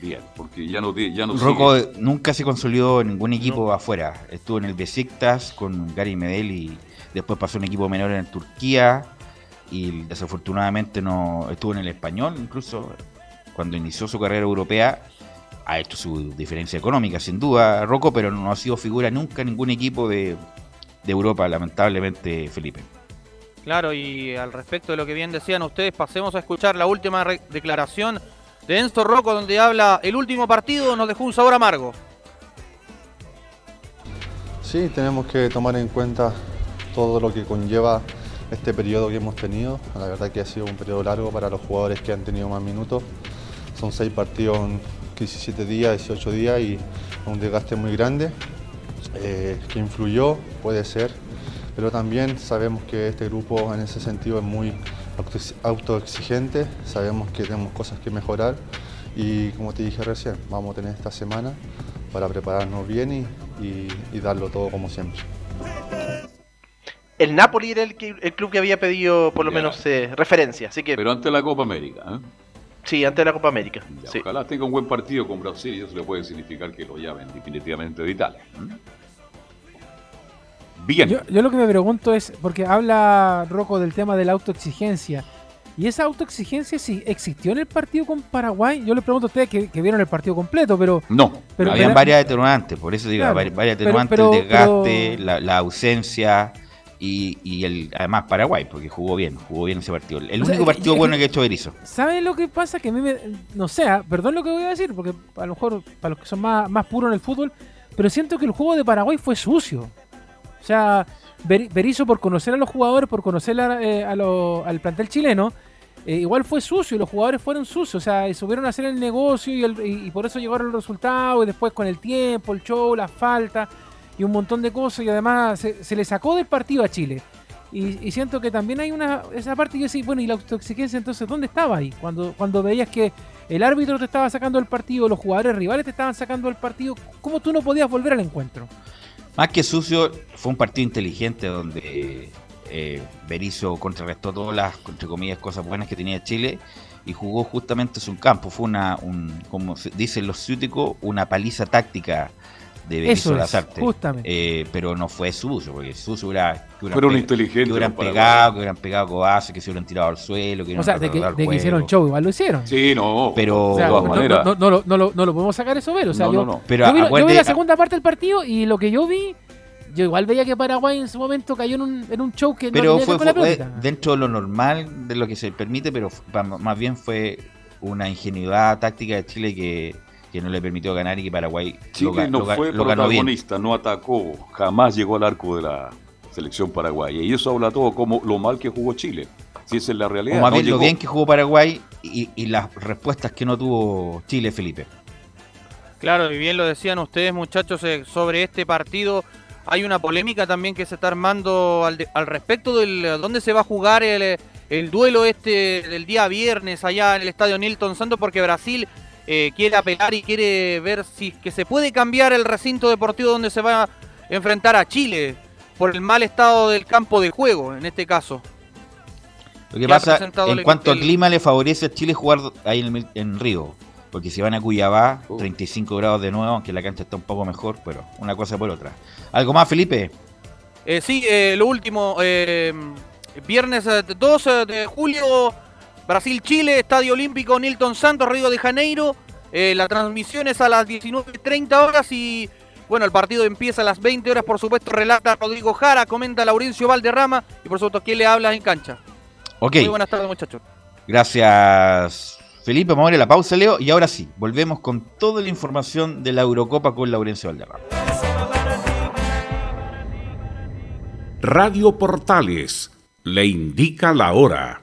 Bien, porque ya no, ya no Rocco sigue. nunca se consolidó en ningún equipo afuera. Estuvo en el Besiktas con Gary Medel y después pasó a un equipo menor en Turquía y desafortunadamente no estuvo en el español incluso cuando inició su carrera europea ha hecho su diferencia económica sin duda Rocco pero no ha sido figura nunca en ningún equipo de, de Europa lamentablemente Felipe Claro, y al respecto de lo que bien decían ustedes, pasemos a escuchar la última declaración de Enzo Rocco, donde habla el último partido nos dejó un sabor amargo. Sí, tenemos que tomar en cuenta todo lo que conlleva este periodo que hemos tenido. La verdad que ha sido un periodo largo para los jugadores que han tenido más minutos. Son seis partidos en 17 días, 18 días y un desgaste muy grande eh, que influyó, puede ser, pero también sabemos que este grupo en ese sentido es muy auto- autoexigente, sabemos que tenemos cosas que mejorar y como te dije recién, vamos a tener esta semana para prepararnos bien y darlo todo como siempre. El Napoli era el, que- el club que había pedido por lo Ya. menos eh, referencia, así que Pero antes de la Copa América. ¿eh? sí, antes de la Copa América. Ya, sí. Ojalá tenga un buen partido con Brasil y eso le puede significar que lo llamen definitivamente de Italia. ¿m? Bien. Yo, yo lo que me pregunto es, porque habla Rocco del tema de la autoexigencia. ¿Y esa autoexigencia si existió en el partido con Paraguay? Yo le pregunto a ustedes que, que vieron el partido completo, pero No. Pero- habían pero- varias atenuantes por eso digo Claro, vari- varias pero- el desgaste pero- la, la ausencia y, y el además Paraguay porque jugó bien jugó bien ese partido el O único que- partido es bueno que- que ha hecho Berizzo ¿saben lo que pasa? Que a mí me... No sé, ah, perdón lo que voy a decir, porque a lo mejor para los que son más, más puros en el fútbol, pero siento que el juego de Paraguay fue sucio. O sea, Ber- Berizzo por conocer a los jugadores, por conocer a, eh, a lo- al plantel chileno, eh, igual fue sucio y los jugadores fueron sucios. O sea, y supieron hacer el negocio y, el- y- y por eso llegaron los resultados y después con el tiempo, el show, la falta y un montón de cosas y además se, se le sacó del partido a Chile. Y, siento que también hay una esa parte que sí, bueno, y la autoexigencia entonces, ¿dónde estaba ahí? Cuando, cuando veías que el árbitro te estaba sacando el partido, los jugadores rivales te estaban sacando el partido, ¿cómo tú no podías volver al encuentro? Más que sucio, fue un partido inteligente donde eh, Berizzo contrarrestó todas las, entre comillas, cosas buenas que tenía Chile y jugó justamente su campo. Fue una, un, como dicen los ciúticos, una paliza táctica de Berizzo Eso es, Lazarte. justamente. Eh, pero no fue sucio, porque sucio hubiera, que hubieran Fueron inteligentes que hubieran pegado, que hubieran pegado codazos, que se hubieran tirado al suelo, que O sea, de que, de que hicieron show, igual lo hicieron. Sí, no. Pero- O sea, de todas no, maneras. no, no, no, lo- no lo, no lo podemos sacar eso ver. O sea, No, yo, no, no. Pero yo vi, yo vi la segunda parte del partido y lo que yo vi, yo igual veía que Paraguay en su momento cayó en un, en un show que no pero fue, con la fue dentro de lo normal de lo que se permite, pero más bien fue una ingenuidad táctica de Chile que, que no le permitió ganar y que Paraguay Chile no lo ga- fue lo ganó bien. protagonista, no atacó, jamás llegó al arco de la selección paraguaya. Y eso habla todo como lo mal que jugó Chile. Si esa es la realidad. O más no bien lo bien que jugó Paraguay y, y las respuestas que no tuvo Chile, Felipe. Claro, y bien lo decían ustedes, muchachos, eh, sobre este partido. Hay una polémica también que se está armando al, de- al respecto del eh, dónde se va a jugar el, el duelo este del día viernes allá en el estadio Nilton Santos, porque Brasil eh, quiere apelar y quiere ver si que se puede cambiar el recinto deportivo donde se va a enfrentar a Chile por el mal estado del campo de juego, en este caso. Lo que ha pasa, presentado en el- cuanto al el- clima, le favorece a Chile jugar ahí en, el- en Río. Porque si van a Cuyabá, Oh. 35 grados de nuevo, aunque la cancha está un poco mejor, pero una cosa por otra. ¿Algo más, Felipe? Eh, sí, eh, lo último, eh, viernes eh, 2 eh, de julio, Brasil-Chile, Estadio Olímpico Nilton Santos, Río de Janeiro. Eh, la transmisión es a las 19.30 horas y bueno, el partido empieza a las 20 horas, por supuesto, relata Rodrigo Jara, comenta Laurencio Valderrama y por supuesto, ¿quién le habla en cancha? Ok, Muy buenas tardes, muchachos. gracias Felipe. Vamos a ir a la pausa, Leo. Y ahora sí, volvemos con toda la información de la Eurocopa con Laurencio Valderrama. Radio Portales le indica la hora.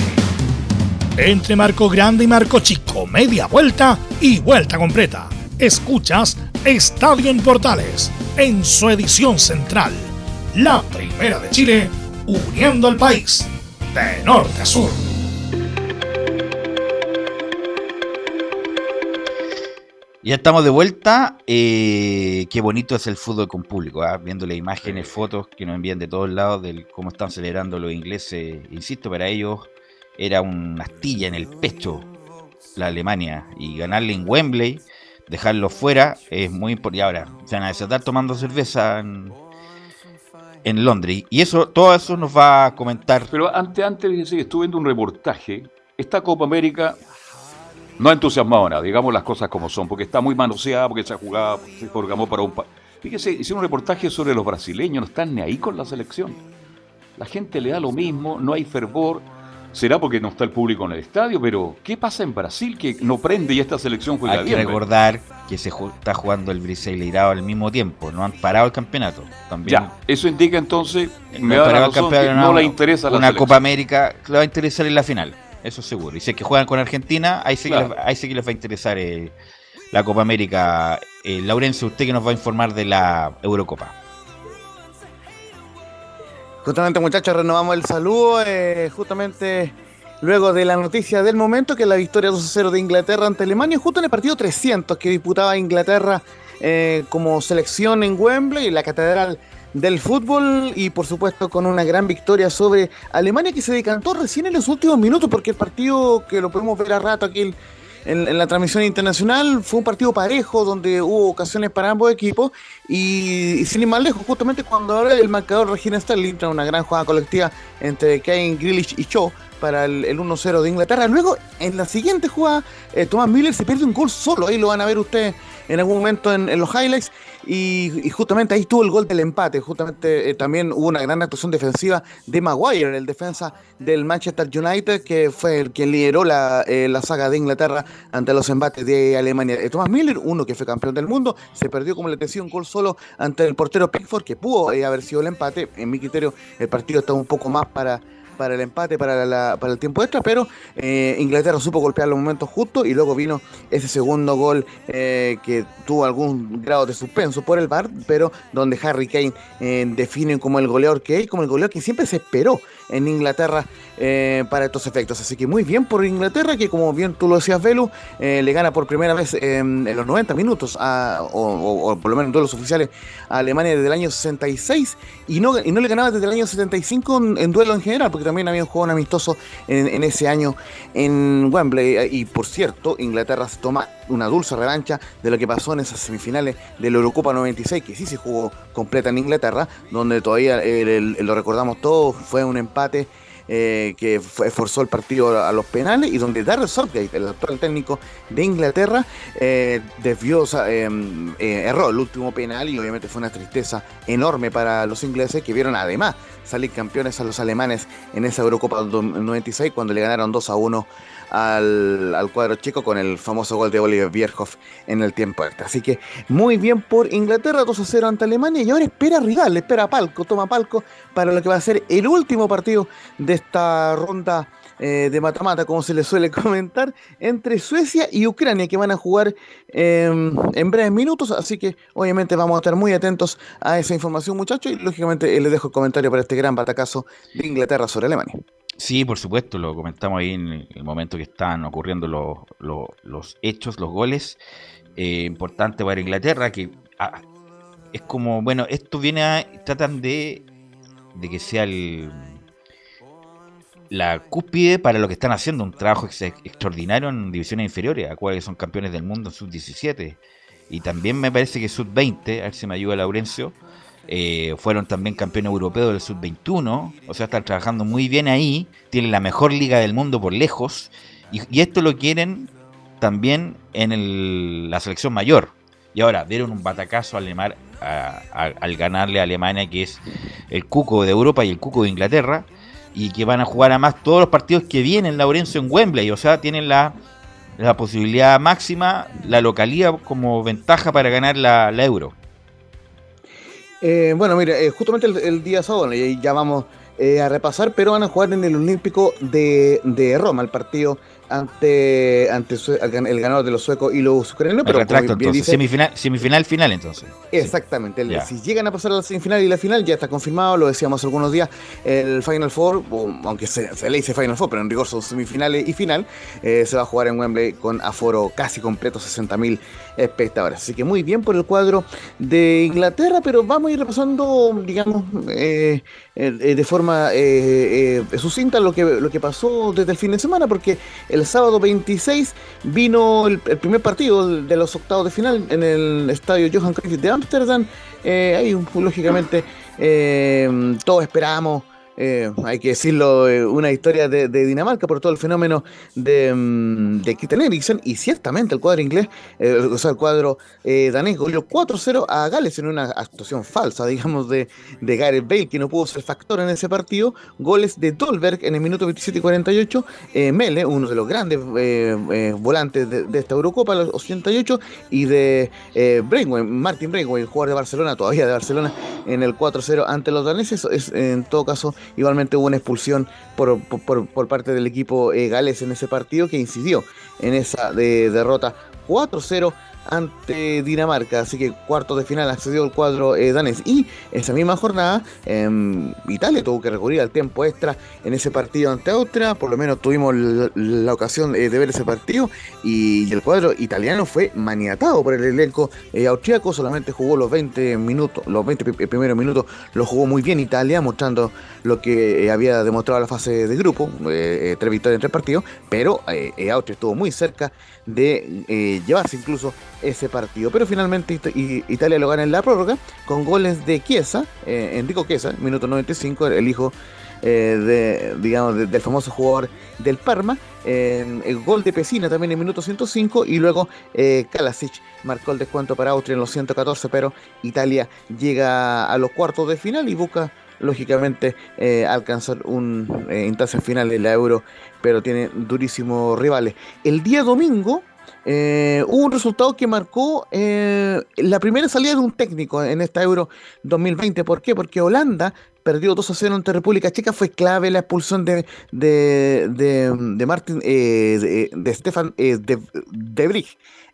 Entre marco grande y marco chico, media vuelta y vuelta completa. Escuchas Estadio en Portales en su edición central. La primera de Chile, uniendo al país de norte a sur. Ya estamos de vuelta. Eh, qué bonito es el fútbol con público, ¿ah? viendo las imágenes, fotos que nos envían de todos lados de cómo están celebrando los ingleses. Insisto, para ellos era una astilla en el pecho la Alemania y ganarle en Wembley, dejarlo fuera, es muy importante. Y ahora se van a desatar tomando cerveza en, en Londres. Y eso, todo eso nos va a comentar. Pero antes, antes que estuve viendo un reportaje. Esta Copa América no ha entusiasmado nada, digamos las cosas como son, porque está muy manoseada, porque se ha jugado, se programó para un... pa- Fíjese, hicieron un reportaje sobre los brasileños, no están ni ahí con la selección. La gente le da lo mismo, no hay fervor. Será porque no está el público en el estadio, pero ¿qué pasa en Brasil que no prende y esta selección juega Hay que bien? recordar que se ju- está jugando el Brasileirao al mismo tiempo, no han parado el campeonato. También Ya, eso indica entonces, no me da la razón, que no le interesa la una selección. Copa América le va a interesar en la final, eso seguro. Y si es que juegan con Argentina, ahí sí, Claro. que, les, ahí sí que les va a interesar eh, la Copa América. Eh, Laurencio, usted que nos va a informar de la Eurocopa. Justamente, muchachos, renovamos el saludo. eh, justamente luego de la noticia del momento, que es la victoria 2-0 de Inglaterra ante Alemania, justo en el partido 300 que disputaba Inglaterra eh, como selección en Wembley, la catedral del fútbol, y por supuesto con una gran victoria sobre Alemania que se decantó recién en los últimos minutos, porque el partido que lo podemos ver a rato aquí en, en- la transmisión internacional fue un partido parejo donde hubo ocasiones para ambos equipos y, sin ir más lejos, justamente cuando ahora el marcador Regina Sterling trae una gran jugada colectiva entre Kane, Grealish y Shaw para el, el 1-0 de Inglaterra. Luego, en la siguiente jugada, eh, Thomas Miller se pierde un gol solo. Ahí lo van a ver ustedes en algún momento en, en los highlights. Y, justamente ahí tuvo el gol del empate. Justamente eh, también hubo una gran actuación defensiva de Maguire, el defensa del Manchester United, que fue el que lideró la, eh, la saga de Inglaterra ante los embates de Alemania. Eh, Thomas Miller, uno que fue campeón del mundo, se perdió, como les decía, un gol solo ante el portero Pickford, que pudo eh, haber sido el empate. En mi criterio, el partido está un poco más para para el empate, para, la, para el tiempo extra, pero eh, Inglaterra supo golpear los momentos justos y luego vino ese segundo gol eh, que tuvo algún grado de suspenso por el VAR, pero donde Harry Kane eh, define como el goleador que es, como el goleador que siempre se esperó en Inglaterra para estos efectos. Así que muy bien por Inglaterra, que como bien tú lo decías, Velu, le gana por primera vez en los 90 minutos, o, por lo menos en todos los oficiales, a Alemania desde el año 66 y no, y no le ganaba desde el año 75 en, en duelo en general, porque también había un juego amistoso en, ese año en Wembley. Y por cierto, Inglaterra se toma una dulce revancha de lo que pasó en esas semifinales de la Eurocopa 96, que sí se jugó completa en Inglaterra, donde todavía lo recordamos todos, fue un empate eh, que forzó el partido a los penales y donde Darrell Southgate, el actual técnico de Inglaterra, eh, desvió, em, eh, erró el último penal y obviamente fue una tristeza enorme para los ingleses que vieron además salir campeones a los alemanes en esa Eurocopa 96 cuando le ganaron 2 a 1 al, cuadro chico con el famoso gol de Oliver Bierhoff en el tiempo extra. Así que muy bien por Inglaterra, 2 a 0 ante Alemania y ahora espera rival, espera palco, toma palco para lo que va a ser el último partido de esta ronda eh, de mata-mata, como se le suele *laughs* comentar, entre Suecia y Ucrania, que van a jugar em, en breves minutos. Así que, obviamente, vamos a estar muy atentos a esa información, muchachos. Y, lógicamente, les dejo el comentario para este gran batacazo de Inglaterra sobre Alemania. Sí, por supuesto, lo comentamos ahí en el momento que están ocurriendo los, hechos, los goles. Eh, importante para Inglaterra, que ah, es como, bueno, esto viene a, tratan de, de que sea el, la cúspide para lo que están haciendo, un trabajo extraordinario en divisiones inferiores, a cuales son campeones del mundo sub-17. Y también me parece que sub-20, a ver si me ayuda Laurencio, eh, fueron también campeones europeos del sub-21, o sea, están trabajando muy bien ahí, tienen la mejor liga del mundo por lejos, y, esto lo quieren también en la selección mayor. Y ahora dieron un batacazo al, al ganarle a Alemania, que es el cuco de Europa y el cuco de Inglaterra, y que van a jugar además todos los partidos que vienen, Laurencio, en Wembley, o sea, tienen la, posibilidad máxima, la localidad como ventaja para ganar la Euro. Eh, bueno, mire, eh, justamente el, día sábado, y ya vamos eh, a repasar, pero van a jugar en el Olímpico de, de Roma, el partido ante, ante el ganador de los suecos y los ucranianos. Pero retracto, entonces, semifinal, semifinal, final entonces. Exactamente, si llegan a pasar a la semifinal y la final ya está confirmado, lo decíamos algunos días, el Final Four, aunque se, le dice Final Four, pero en rigor son semifinales y final, eh, se va a jugar en Wembley con aforo casi completo, 60.000 espectadores. Así que muy bien por el cuadro de Inglaterra, pero vamos a ir repasando, digamos, eh, eh, de forma sucinta lo que, lo que pasó desde el fin de semana, porque el sábado 26 vino el, primer partido de los octavos de final en el estadio Johan Cruyff de Ámsterdam. Eh, ahí, lógicamente, eh, todos esperábamos eh, hay que decirlo, eh, una historia de, Dinamarca por todo el fenómeno de, um, de Eriksen y ciertamente el cuadro inglés, eh, o sea, el cuadro danés goleó 4-0 a Gales en una actuación falsa, digamos, de, de Gareth Bale, que no pudo ser factor en ese partido. Goles de Dolberg en el minuto 27 y 48, Mele, uno de los grandes volantes de, esta Eurocopa, los 88, y de Brainway, Martin Brainway, jugador de Barcelona, todavía de Barcelona, en el 4-0 ante los daneses. Es, en todo caso, Igualmente hubo una expulsión por, por, parte del equipo eh, Gales en ese partido que incidió en esa derrota 4-0 ante Dinamarca, así que cuarto de final accedió el cuadro eh, danés. Y esa misma jornada, em, Italia tuvo que recurrir al tiempo extra en ese partido ante Austria, por lo menos tuvimos la, ocasión eh, de ver ese partido, y, el cuadro italiano fue maniatado por el elenco eh, austriaco, solamente jugó los 20 minutos, los 20 primeros minutos lo jugó muy bien Italia, mostrando lo que había demostrado la fase de grupo, tres victorias en tres partidos, pero Austria estuvo muy cerca de llevarse incluso ese partido. Pero finalmente Italia lo gana en la prórroga con goles de Chiesa, eh, Enrico Chiesa, minuto 95, el hijo eh, de, digamos, del famoso jugador del Parma. el gol de Pesina también en minuto 105 y luego eh, Kalasic marcó el descuento para Austria en los 114, pero Italia llega a los cuartos de final y busca lógicamente eh, alcanzar un instancia final en la Euro, pero tiene durísimos rivales. El día domingo eh, hubo un resultado que marcó eh, la primera salida de un técnico en esta Euro 2020. ¿Por qué? Porque Holanda perdió 2 a 0 ante República Checa. Fue clave la expulsión de, de, de, Martin, eh, de, de Stefan eh, de, de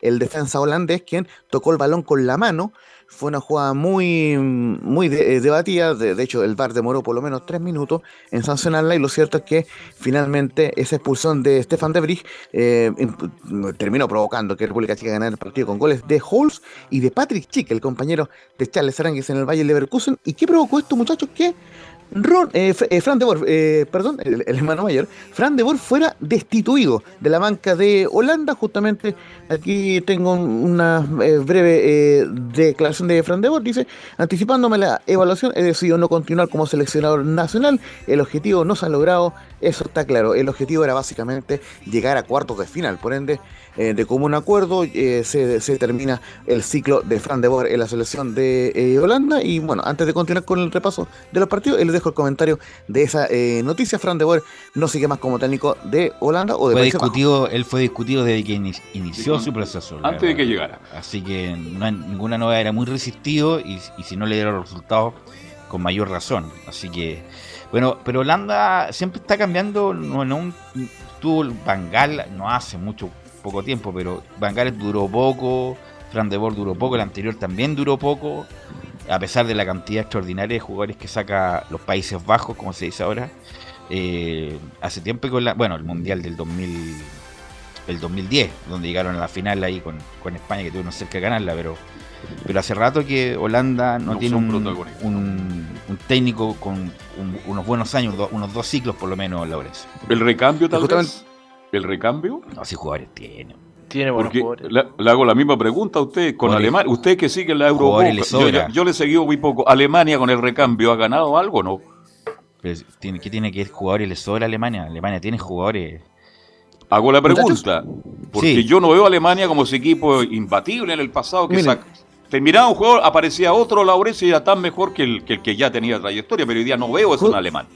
el defensa holandés, quien tocó el balón con la mano. Fue una jugada muy, muy de- eh, debatida. De, hecho, el VAR demoró por lo menos tres minutos en sancionarla. Y lo cierto es que finalmente esa expulsión de Stefan de Brig eh, terminó provocando que República Checa ganara el partido con goles de Holz y de Patrick Chick, el compañero de Charles Arangues en el Valle Leverkusen. ¿Y qué provocó esto, muchachos? Que Ron, eh, eh, Fran de Boer, eh, perdón, *laughs* el, el hermano mayor, Fran de Boer fuera destituido de la banca de Holanda. Justamente aquí tengo un- una eh, breve declaración de Fran de Boer. Dice, anticipándome la evaluación, he decidido no continuar como seleccionador nacional. El objetivo no se ha logrado, eso está claro. El objetivo era básicamente llegar a cuartos de final. Por ende, eh, de común acuerdo, eh, se, se termina el ciclo de Fran de Boer en la selección de eh, Holanda. Y bueno, antes de continuar con el repaso de los partidos, les dejo el comentario de esa eh, noticia. Fran de Boer no sigue más como técnico de Holanda o de Fue discutido, él fue discutido desde que ini- inició Sí, su proceso. antes de que llegara. Así que no hay ninguna novedad, era muy resistido y, y si no le dieron los resultados, con mayor razón. Así que, bueno, pero Holanda siempre está cambiando. No, no tuvo el Bangal no hace mucho, poco tiempo, pero Bangal duró poco, Fran de Boer duró poco, el anterior también duró poco. A pesar de la cantidad extraordinaria de jugadores que saca los Países Bajos, como se dice ahora, eh, hace tiempo que, Hola- bueno, el Mundial del 2000, el 2010, donde llegaron a la final ahí con, con España, que tuvieron cerca de ganarla, pero, pero hace rato que Holanda no, No tiene un, un- un técnico con un- unos buenos años, do- unos dos ciclos por lo menos, Laurence. ¿El recambio tal vez? ¿El recambio? No, si jugadores tiene. Tiene buenos Porque jugadores. le, le hago la misma pregunta a usted con Alemania. Usted que sigue la Eurocopa. Yo, sobra. yo- yo le he seguido muy poco. ¿Alemania con el recambio ha ganado algo o no? Pero tiene, ¿Qué tiene que ver jugadores le sobra a Alemania? Alemania tiene jugadores. Hago la pregunta. Porque Sí. yo no veo a Alemania como ese equipo imbatible en el pasado que Miren. sac- terminaba un juego, aparecía otro Laurencio y era tan mejor que el, que el que ya tenía trayectoria, pero hoy día no veo eso en alemán.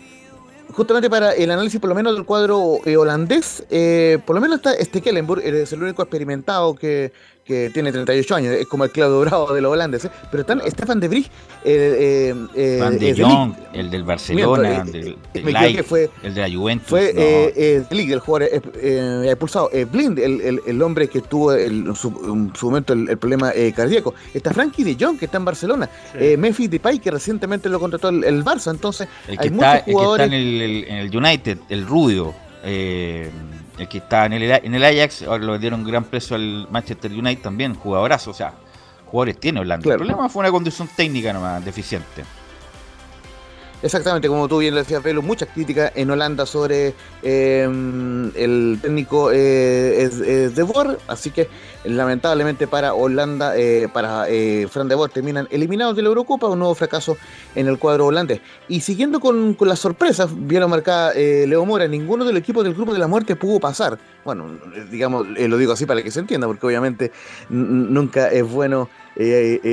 Justamente para el análisis, por lo menos del cuadro eh, holandés, eh, por lo menos está este Kellenburg, es el único experimentado que, que tiene 38 años, es como el Claudio Bravo de los holandeses, pero están Stefan de Brig, eh, eh, eh, Van de de Jong, el del Barcelona, Miento, eh, del, del me Leipzig, equivoqué, fue- el de la Juventus. Fue no. eh, eh, el jugador eh, eh, expulsado. Eh, Blind, el, el- el hombre que tuvo el- en, su, en su momento el, el problema eh, cardíaco. Está Frankie de Jong, que está en Barcelona. Eh, Memphis Depay, que recientemente lo contrató el, el Barça. Entonces, El que, hay está, muchos el que está jugadores. en el, el- en el United, el Rubio, eh, el que está en el, en el Ajax, ahora lo dieron gran precio al Manchester United también, jugadorazo, o sea, jugadores tiene Holanda. Claro. El problema fue una condición técnica nomás deficiente. Exactamente, como tú bien lo decías, Velo, muchas críticas en Holanda sobre eh, el técnico eh, de Boer, así que lamentablemente para Holanda, eh, para eh, Fran de Boer terminan eliminados de la Eurocopa, un nuevo fracaso en el cuadro holandés. Y siguiendo con, las sorpresas, bien lo marcaba Leo Mora, ninguno del equipo del grupo de la muerte pudo pasar. Bueno, digamos, lo digo así para que se entienda, porque obviamente nunca es bueno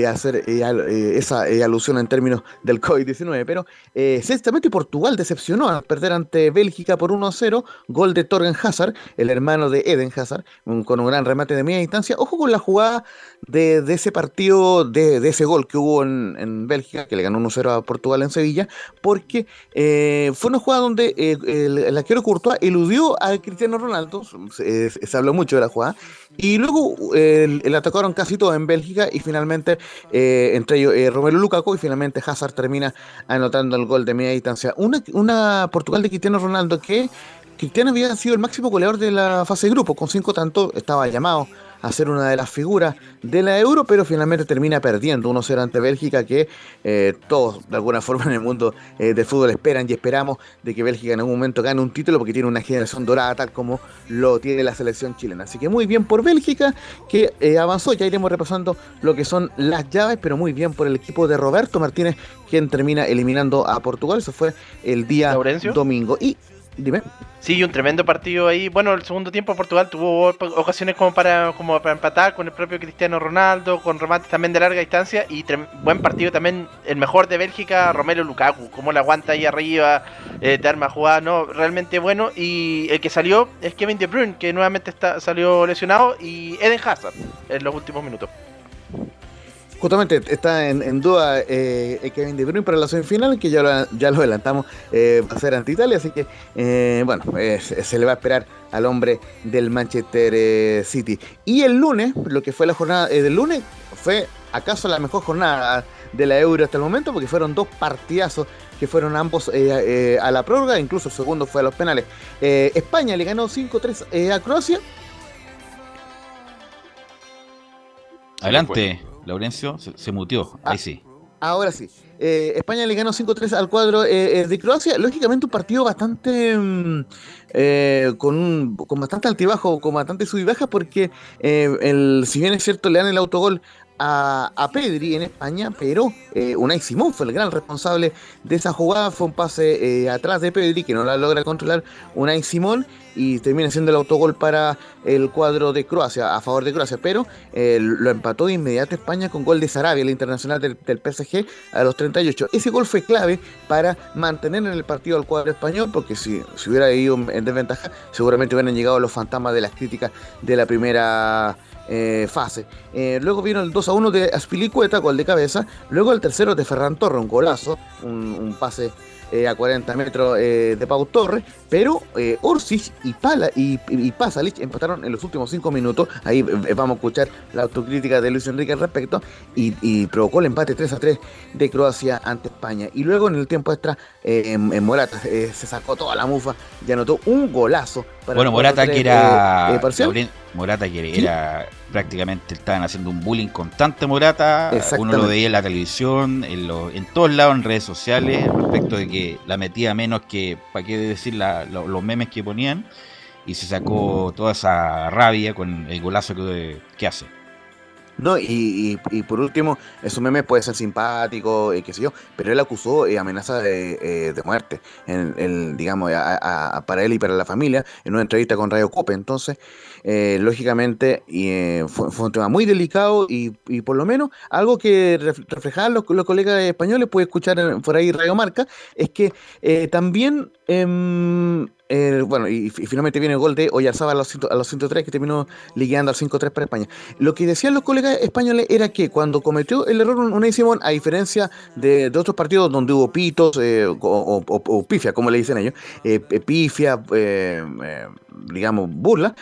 hacer eh, al- eh, esa eh, alusión en términos del COVID-19, pero eh, ciertamente Portugal decepcionó al perder ante Bélgica por 1-0, gol de Torgen Hazard, el hermano de Eden Hazard, con un gran remate de media distancia. Ojo con la jugada de, ese partido, de, ese gol que hubo en, Bélgica, que le ganó 1-0 a Portugal en Sevilla, porque eh, fue una jugada donde eh, el, el arquero Courtois eludió a Cristiano Ronaldo, se, se habló mucho de la jugada, y luego eh, el, atacaron casi todo en Bélgica y finalmente, eh, entre ellos eh, Romelu Lukaku y finalmente Hazard termina anotando el gol de media distancia. Una, una Portugal de Cristiano Ronaldo que Cristiano había sido el máximo goleador de la fase de grupo, con cinco tantos, estaba llamado a ser una de las figuras de la Euro, pero finalmente termina perdiendo 1-0 ante Bélgica, que eh, todos de alguna forma en el mundo eh, del fútbol esperan y esperamos de que Bélgica en algún momento gane un título porque tiene una generación dorada tal como lo tiene la selección chilena. Así que muy bien por Bélgica, que eh, avanzó, ya iremos repasando lo que son las llaves, pero muy bien por el equipo de Roberto Martínez, quien termina eliminando a Portugal, eso fue el día ¿Laurencio? domingo. Y Sí, un tremendo partido ahí. Bueno, el segundo tiempo Portugal tuvo ocasiones como para, como para empatar con el propio Cristiano Ronaldo, con remates también de larga distancia y buen partido también el mejor de Bélgica, Romero Lukaku, como la aguanta ahí arriba, eh, de arma jugada, no, realmente bueno. Y el que salió es Kevin De Bruyne, que nuevamente está, salió lesionado, y Eden Hazard en los últimos minutos. Justamente está en, duda eh, Kevin De Bruyne para la semifinal, que ya lo, ya lo adelantamos, eh, va a ser ante Italia, así que eh, bueno, se le va a esperar al hombre del Manchester eh, City. Y el lunes, lo que fue la jornada del lunes, fue acaso la mejor jornada de la Euro hasta el momento, porque fueron dos partidazos que fueron ambos a la prórroga, incluso el segundo fue a los penales. España le ganó 5-3 a Croacia. Adelante. Laurencio se, mutió, ahí ah, sí. Ahora sí. Eh, España le ganó 5-3 al cuadro eh, eh, de Croacia. Lógicamente un partido bastante mm, con, con bastante altibajo, con bastante sub y baja, porque el, si bien es cierto le dan el autogol a, Pedri en España, pero eh, Unai Simón fue el gran responsable de esa jugada. Fue un pase eh, atrás de Pedri que no la logra controlar Unai Simón y termina siendo el autogol para el cuadro de Croacia, a favor de Croacia, pero eh, lo empató de inmediato España con gol de Sarabia, el internacional del, PSG, a los 38. Ese gol fue clave para mantener en el partido al cuadro español, porque si, si hubiera ido en desventaja, seguramente hubieran llegado los fantasmas de las críticas de la primera eh, fase. Eh, luego vino el 2 a 1 de Aspilicueta, gol de cabeza. Luego el tercero de Ferran Torre, un golazo, un pase eh, a 40 metros de Pau Torres, pero eh, Orsic y, Pala, y, y, Pasalic empataron en los últimos 5 minutos. Ahí vamos a escuchar la autocrítica de Luis Enrique al respecto y, provocó el empate 3 a 3 de Croacia ante España. Y luego en el tiempo extra, en Morata se sacó toda la mufa y anotó un golazo. Bueno, Morata que era. Morata que era prácticamente estaban haciendo un bullying constante Morata. Uno lo veía en la televisión, en, en todos lados, en redes sociales, respecto de que la metía menos que, para qué decir, los memes que ponían. Y se sacó toda esa rabia con el golazo que, que hace. No, y, y, por último, esos memes puede ser simpático, y qué sé yo, pero él acusó eh, amenaza de, eh, de, muerte, en, el, digamos, para él y para la familia, en una entrevista con Radio Cope. Entonces, eh, lógicamente, y, fue, un tema muy delicado y, y por lo menos algo que reflejaban los, los, colegas españoles, puede escuchar por ahí Radio Marca, es que también em, bueno, y, finalmente viene el gol de Oyarzabal a los, a los 103 que terminó ligueando al 5-3 para España. Lo que decían los colegas españoles era que cuando cometió el error Unai Simón, a diferencia de, otros partidos donde hubo pitos eh, o, pifia, como le dicen ellos, eh, pifia, eh, digamos, burla,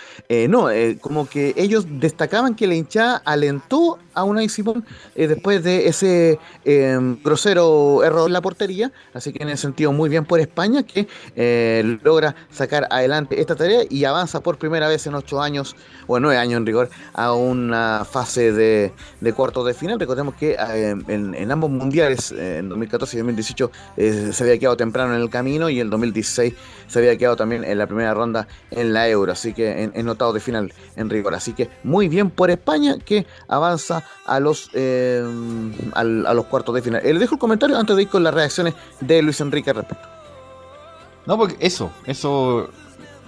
no, como que ellos destacaban que la hinchada alentó a Unai Simón después de ese grosero error en la portería, así que en ese sentido muy bien por España que logra sacar adelante esta tarea y avanza por primera vez en ocho años, o nueve años en rigor, a una fase de, de cuartos de final. Recordemos que eh, en, ambos mundiales, eh, en 2014 y 2018, eh, se había quedado temprano en el camino y en 2016 se había quedado también en la primera ronda en la Euro, así que en, en de final en rigor. Así que muy bien por España que avanza a los, a los cuartos de final. Le dejo el comentario antes de ir con las reacciones de Luis Enrique al respecto. No, porque eso, eso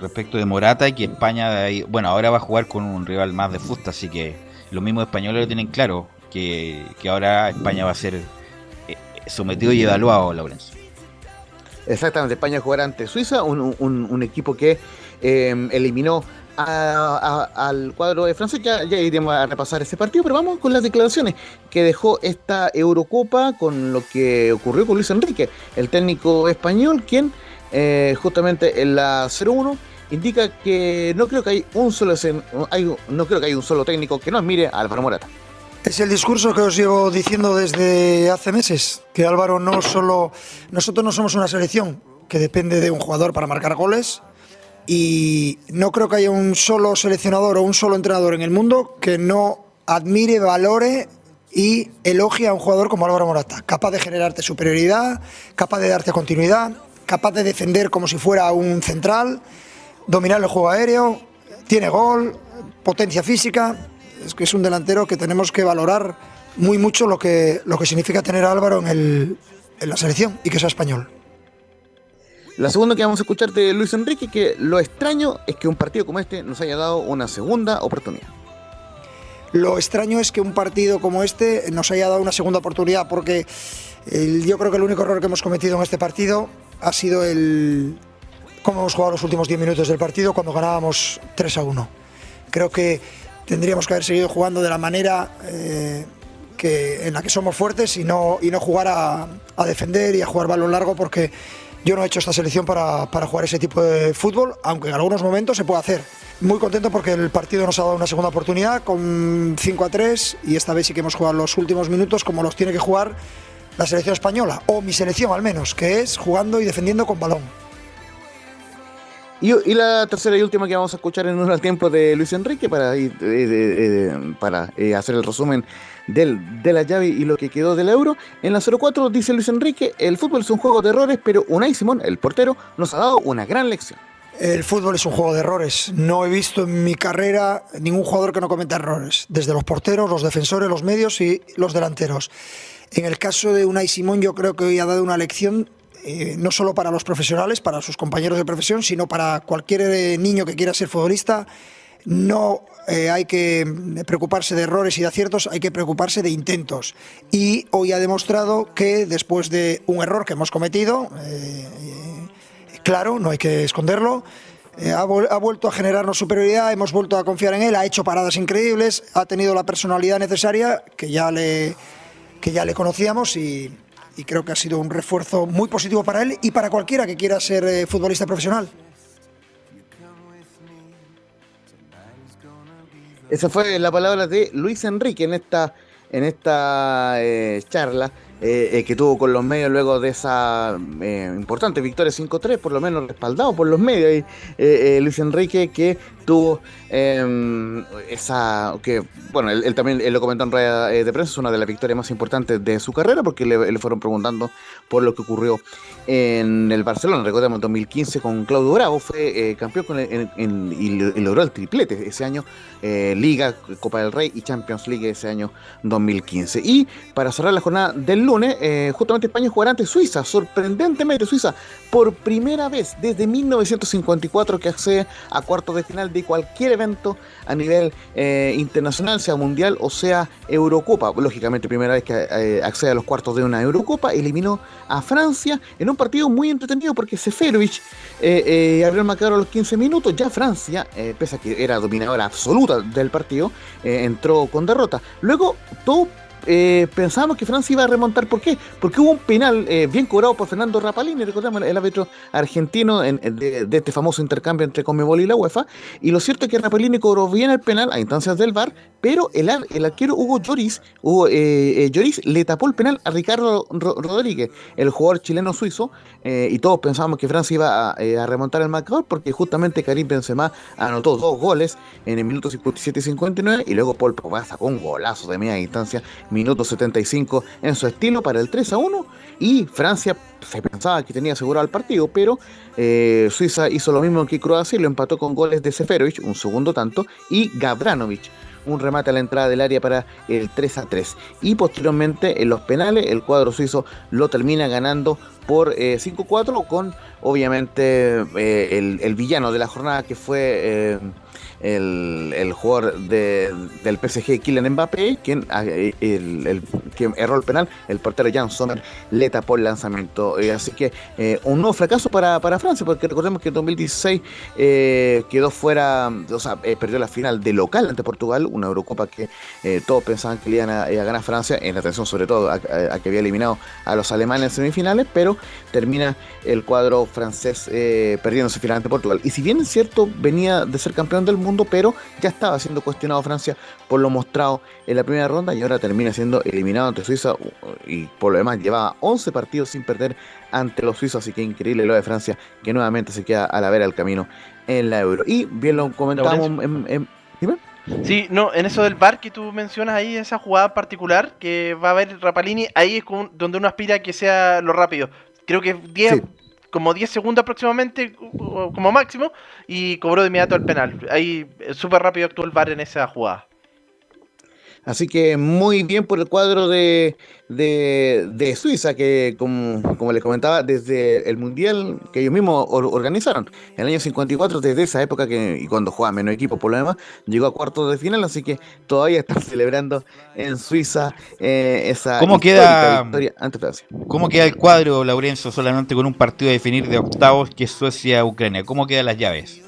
respecto de Morata y que España, bueno, ahora va a jugar con un rival más de fusta, así que los mismos españoles lo tienen claro, que, ahora España va a ser eh, sometido y evaluado, Lorenzo. Exactamente, España jugará ante Suiza, un, equipo que em, eliminó al cuadro de Francia. Ya, ya, iremos a repasar ese partido, pero vamos con las declaraciones que dejó esta Eurocopa con lo que ocurrió con Luis Enrique, el técnico español, quien eh, justamente en la 01 indica que no creo que hay un solo hay, no creo que hay un solo técnico que no admire a Álvaro Morata. Es el discurso que os llevo diciendo desde hace meses, que Álvaro no solo nosotros no somos una selección que depende de un jugador para marcar goles y no creo que haya un solo seleccionador o un solo entrenador en el mundo que no admire, valore y elogie a un jugador como Álvaro Morata, capaz de generarte superioridad, capaz de darte continuidad, capaz de defender como si fuera un central, dominar el juego aéreo, tiene gol, potencia física. Es que es un delantero que tenemos que valorar muy mucho lo que, lo que significa tener a Álvaro en, la selección y que sea español. La segunda que vamos a escuchar de Luis Enrique, que lo extraño es que un partido como este nos haya dado una segunda oportunidad. Lo extraño es que un partido como este nos haya dado una segunda oportunidad, porque el- yo creo que el único error que hemos cometido en este partido ha sido el cómo hemos jugado los últimos 10 minutos del partido cuando ganábamos 3 a 1. Creo que tendríamos que haber seguido jugando de la manera eh, que, en la que somos fuertes y no, y no jugar a, a defender y a jugar balón largo, porque yo no he hecho esta selección para, para jugar ese tipo de fútbol, aunque en algunos momentos se puede hacer. Muy contento porque el partido nos ha dado una segunda oportunidad con 5 a 3 y esta vez sí que hemos jugado los últimos minutos como los tiene que jugar la selección española, o mi selección al menos, que es jugando y defendiendo con balón. Y, la tercera y última que vamos a escuchar en un tiempo de Luis Enrique para, eh, eh, para eh, hacer el resumen del, de la llave y lo que quedó del euro. En la 04 dice Luis Enrique, el fútbol es un juego de errores, pero Unai Simón, el portero, nos ha dado una gran lección. El fútbol es un juego de errores. No he visto en mi carrera ningún jugador que no cometa errores, desde los porteros, los defensores, los medios y los delanteros. En el caso de Unai Simón, yo creo que hoy ha dado una lección eh, no solo para los profesionales, para sus compañeros de profesión, sino para cualquier eh, niño que quiera ser futbolista. No eh, hay que preocuparse de errores y de aciertos, hay que preocuparse de intentos. Y hoy ha demostrado que después de un error que hemos cometido, eh, claro, no hay que esconderlo. eh, ha, vuelto a generarnos superioridad, hemos vuelto a confiar en él, ha hecho paradas increíbles, ha tenido la personalidad necesaria que ya le, que ya le conocíamos y, creo que ha sido un refuerzo muy positivo para él y para cualquiera que quiera ser eh, futbolista profesional. Esa fue la palabra de Luis Enrique en esta, en esta eh, charla eh, eh, que tuvo con los medios luego de esa eh, importante victoria 5-3, por lo menos respaldado por los medios. Y, eh, Luis Enrique que tuvo eh, esa, que bueno, él, también él lo comentó en eh, de prensa, es una de las victorias más importantes de su carrera porque le, fueron preguntando por lo que ocurrió en el Barcelona. Recordemos, en 2015 con Claudio Bravo fue campeón con el- en- en- y logró el triplete ese año, eh, Liga, Copa del Rey y Champions League ese año 2015. Y para cerrar la jornada del lunes, eh, justamente España jugará ante Suiza, sorprendentemente Suiza, por primera vez desde 1954 que accede a cuartos de final de cualquier evento a nivel eh, internacional, sea mundial o sea Eurocopa. Lógicamente, primera vez que eh, accede a los cuartos de una Eurocopa, eliminó a Francia en un partido muy entretenido porque Seferovic abrió el marcador a los 15 minutos. Ya Francia, pese a que era dominadora absoluta del partido, entró con derrota. Luego, todo eh, pensábamos que Francia iba a remontar. ¿Por qué? Porque hubo un penal eh, bien cobrado por Fernando Rapalini, recordemos el árbitro argentino en- en- de, este famoso intercambio entre Conmebol y la UEFA. Y lo cierto es que Rapalini cobró bien el penal a instancias del VAR, pero el, el arquero Hugo Lloris, Hugo, eh, eh, Lloris le tapó el penal a Ricardo Ro- Rodríguez, el jugador chileno-suizo, y todos pensábamos que Francia iba a, a remontar el marcador porque justamente Karim Benzema anotó dos goles en el minuto 57 y 59 y luego Paul Pogba sacó un golazo de media distancia, minuto 75 en su estilo para el 3 a 1 y Francia se pensaba que tenía asegurado el partido, pero eh, Suiza hizo lo mismo que Croacia y lo empató con goles de Seferovic, un segundo tanto, y Gabranovic un remate a la entrada del área para el 3 a 3. Y posteriormente en los penales el cuadro suizo lo termina ganando por eh, 5-4 con obviamente eh, el, el villano de la jornada que fue eh, el, el jugador de- del PSG Kylian Mbappé quien, ah, eh, el, el- quien erró penal el portero Jan Sommer le tapó el lanzamiento. Eh, así que eh, un nuevo fracaso para, para Francia porque recordemos que en 2016 eh, quedó fuera o perdió la final de local ante Portugal una Eurocopa que todos pensaban que le iban a, a ganar Francia en atención sobre todo a, que había eliminado a los alemanes en semifinales pero termina el cuadro francés perdiéndose final ante Portugal. Y si bien es cierto venía de ser campeón del mundo pero ya estaba siendo cuestionado Francia por lo mostrado en la primera ronda y ahora termina siendo eliminado ante Suiza y por lo demás llevaba 11 partidos sin perder ante los suizos, así que increíble lo de Francia que nuevamente se queda a la vera del camino en la Euro. Y bien lo comentábamos en. Sí, no, en eso del bar que tú mencionas ahí, esa jugada particular que va a haber Rapalini, ahí es donde uno aspira a que sea lo rápido. Creo que 10, Sí. Como 10 segundos aproximadamente, como máximo, y cobró de inmediato el penal. Ahí eh, súper rápido actuó el bar en esa jugada. Así que muy bien por el cuadro de, de, de Suiza, que como, como les comentaba, desde el Mundial que ellos mismos or- organizaron, en el año 54, desde esa época que, y cuando jugaba menos equipo por lo demás, llegó a cuartos de final, así que todavía están *laughs* celebrando en Suiza eh, esa ¿Cómo queda- victoria ante Francia. ¿Cómo queda el cuadro, Laurencio, solamente con un partido a definir de octavos que es Suecia-Ucrania? ¿Cómo quedan las llaves?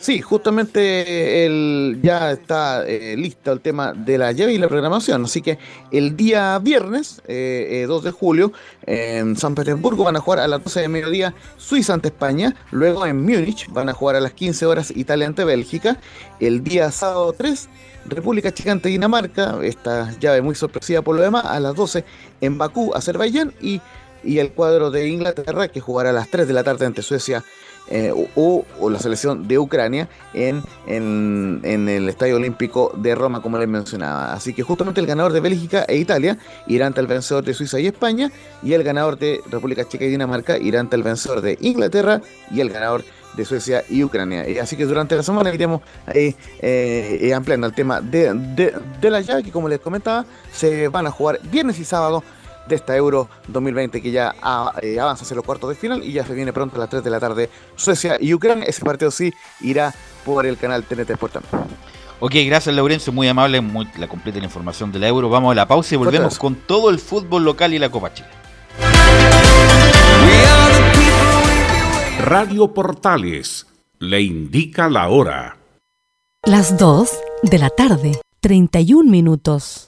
Sí, justamente el, ya está eh, listo el tema de la llave y la programación. Así que el día viernes, eh, eh, 2 de julio, en San Petersburgo van a jugar a las 12 de mediodía Suiza ante España. Luego en Múnich van a jugar a las 15 horas Italia ante Bélgica. El día sábado 3, República Checa ante Dinamarca. Esta llave muy sorpresiva por lo demás. A las 12 en Bakú, Azerbaiyán. Y, y el cuadro de Inglaterra que jugará a las 3 de la tarde ante Suecia eh, o, la selección de Ucrania en, en, en el Estadio Olímpico de Roma, como les mencionaba. Así que justamente el ganador de Bélgica e Italia irá ante el vencedor de Suiza y España, y el ganador de República Checa y Dinamarca irá ante el vencedor de Inglaterra y el ganador de Suecia y Ucrania. Y así que durante la semana iremos eh, eh, ampliando el tema de, de, de la llave, que como les comentaba, se van a jugar viernes y sábado de esta Euro 2020 que ya ah, eh, avanza hacia los cuartos de final y ya se viene pronto a las 3 de la tarde Suecia y Ucrania. Ese partido sí irá por el canal TNT Sport también. Ok, gracias Laurencio, muy amable, muy, la completa la información de la Euro. Vamos a la pausa y volvemos con todo el fútbol local y la Copa Chile. Radio Portales le indica la hora. Las 2 de la tarde, 31 minutos.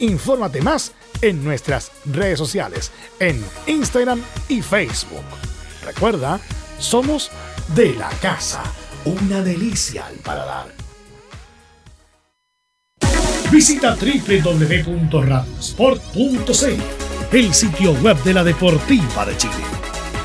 Infórmate más en nuestras redes sociales, en Instagram y Facebook. Recuerda, somos de la casa, una delicia al paladar. Visita www.radiosport.cl, el sitio web de la Deportiva de Chile.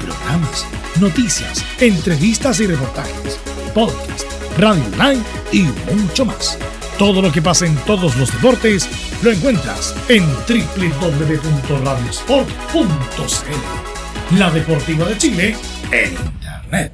Programas, noticias, entrevistas y reportajes, podcast, radio online y mucho más. Todo lo que pasa en todos los deportes lo encuentras en www.radiosport.cl. La Deportiva de Chile en Internet.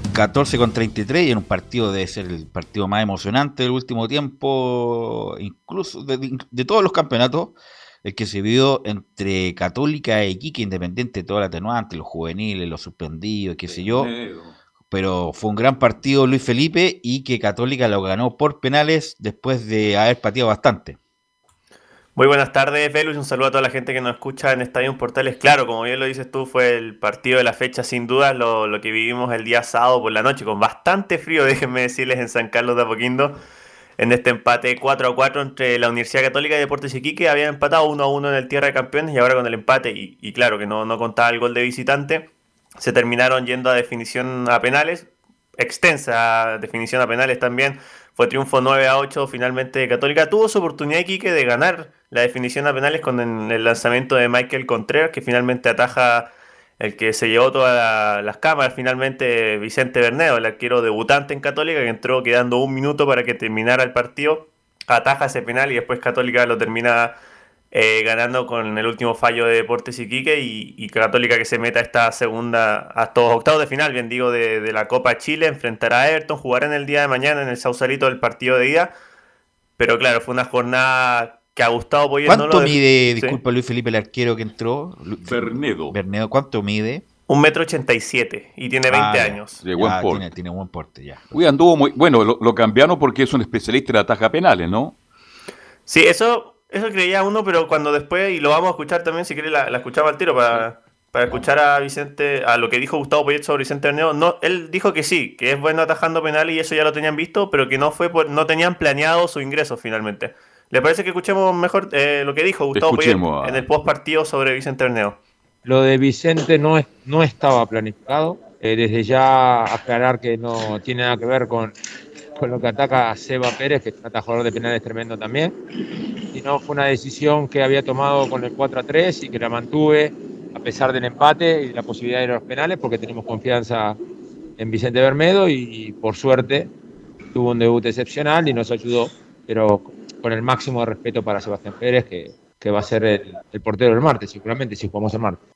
14 con 33 y en un partido debe ser el partido más emocionante del último tiempo, incluso de, de todos los campeonatos, el que se vio entre Católica e Iquique, independiente de todo el atenuante, los juveniles, los suspendidos, qué sé yo. Pero fue un gran partido Luis Felipe y que Católica lo ganó por penales después de haber pateado bastante. Muy buenas tardes, Velus. Un saludo a toda la gente que nos escucha en Estadio Portales. Claro, como bien lo dices tú, fue el partido de la fecha, sin duda, lo, lo que vivimos el día sábado por la noche, con bastante frío, *laughs* déjenme decirles, en San Carlos de Apoquindo, en este empate 4 a 4 entre la Universidad Católica y Deportes Iquique. Habían empatado 1 a 1 en el Tierra de Campeones y ahora con el empate, y, y claro que no, no contaba el gol de visitante, se terminaron yendo a definición a penales, extensa definición a penales también. Fue triunfo 9 a 8 finalmente Católica. Tuvo su oportunidad Iquique de ganar la definición a penales con el lanzamiento de Michael Contreras, que finalmente ataja el que se llevó todas la- las cámaras finalmente Vicente Bernedo, el arquero debutante en Católica, que entró quedando un minuto para que terminara el partido, ataja ese penal y después Católica lo termina eh, ganando con el último fallo de Deportes Iquique y, y Católica que se meta a esta segunda, a estos octavos de final, bien digo, de, de la Copa Chile, enfrentará a Everton, jugará en el día de mañana en el Sausalito del partido de ida, pero claro, fue una jornada que a Gustavo Poyet no ¿Cuánto lo mide, Sí. disculpa Luis Felipe, el arquero que entró? Bernedo. Bernedo, ¿cuánto mide? Un metro ochenta y siete y tiene 20 Ah, años. De buen Ah, porte. tiene, tiene buen porte ya. Uy, anduvo muy. Bueno, lo, lo cambiaron porque es un especialista en ataja penales, ¿no? Sí, eso, eso creía uno, pero cuando después, y lo vamos a escuchar también, si quiere la, la escuchamos al tiro para, para escuchar a Vicente, a lo que dijo Gustavo Poyet sobre Vicente Bernedo, no, él dijo que sí, que es bueno atajando penales y eso ya lo tenían visto, pero que no fue por, no tenían planeado su ingreso finalmente. ¿Le parece que escuchemos mejor eh, lo que dijo Gustavo Poyet a- en el post partido sobre Vicente Bernedo? Lo de Vicente no, es, no estaba planificado. Eh, desde ya aclarar que no tiene nada que ver con, con lo que ataca a Seba Pérez, que es un atajador de penales tremendo también. Sino fue una decisión que había tomado con el 4 a 3 y que la mantuve a pesar del empate y la posibilidad de ir a los penales, porque tenemos confianza en Vicente Bermedo y, por suerte tuvo un debut excepcional y nos ayudó, pero con el máximo de respeto para Sebastián Pérez, que, que va a ser el, el portero del martes, seguramente, si jugamos el martes.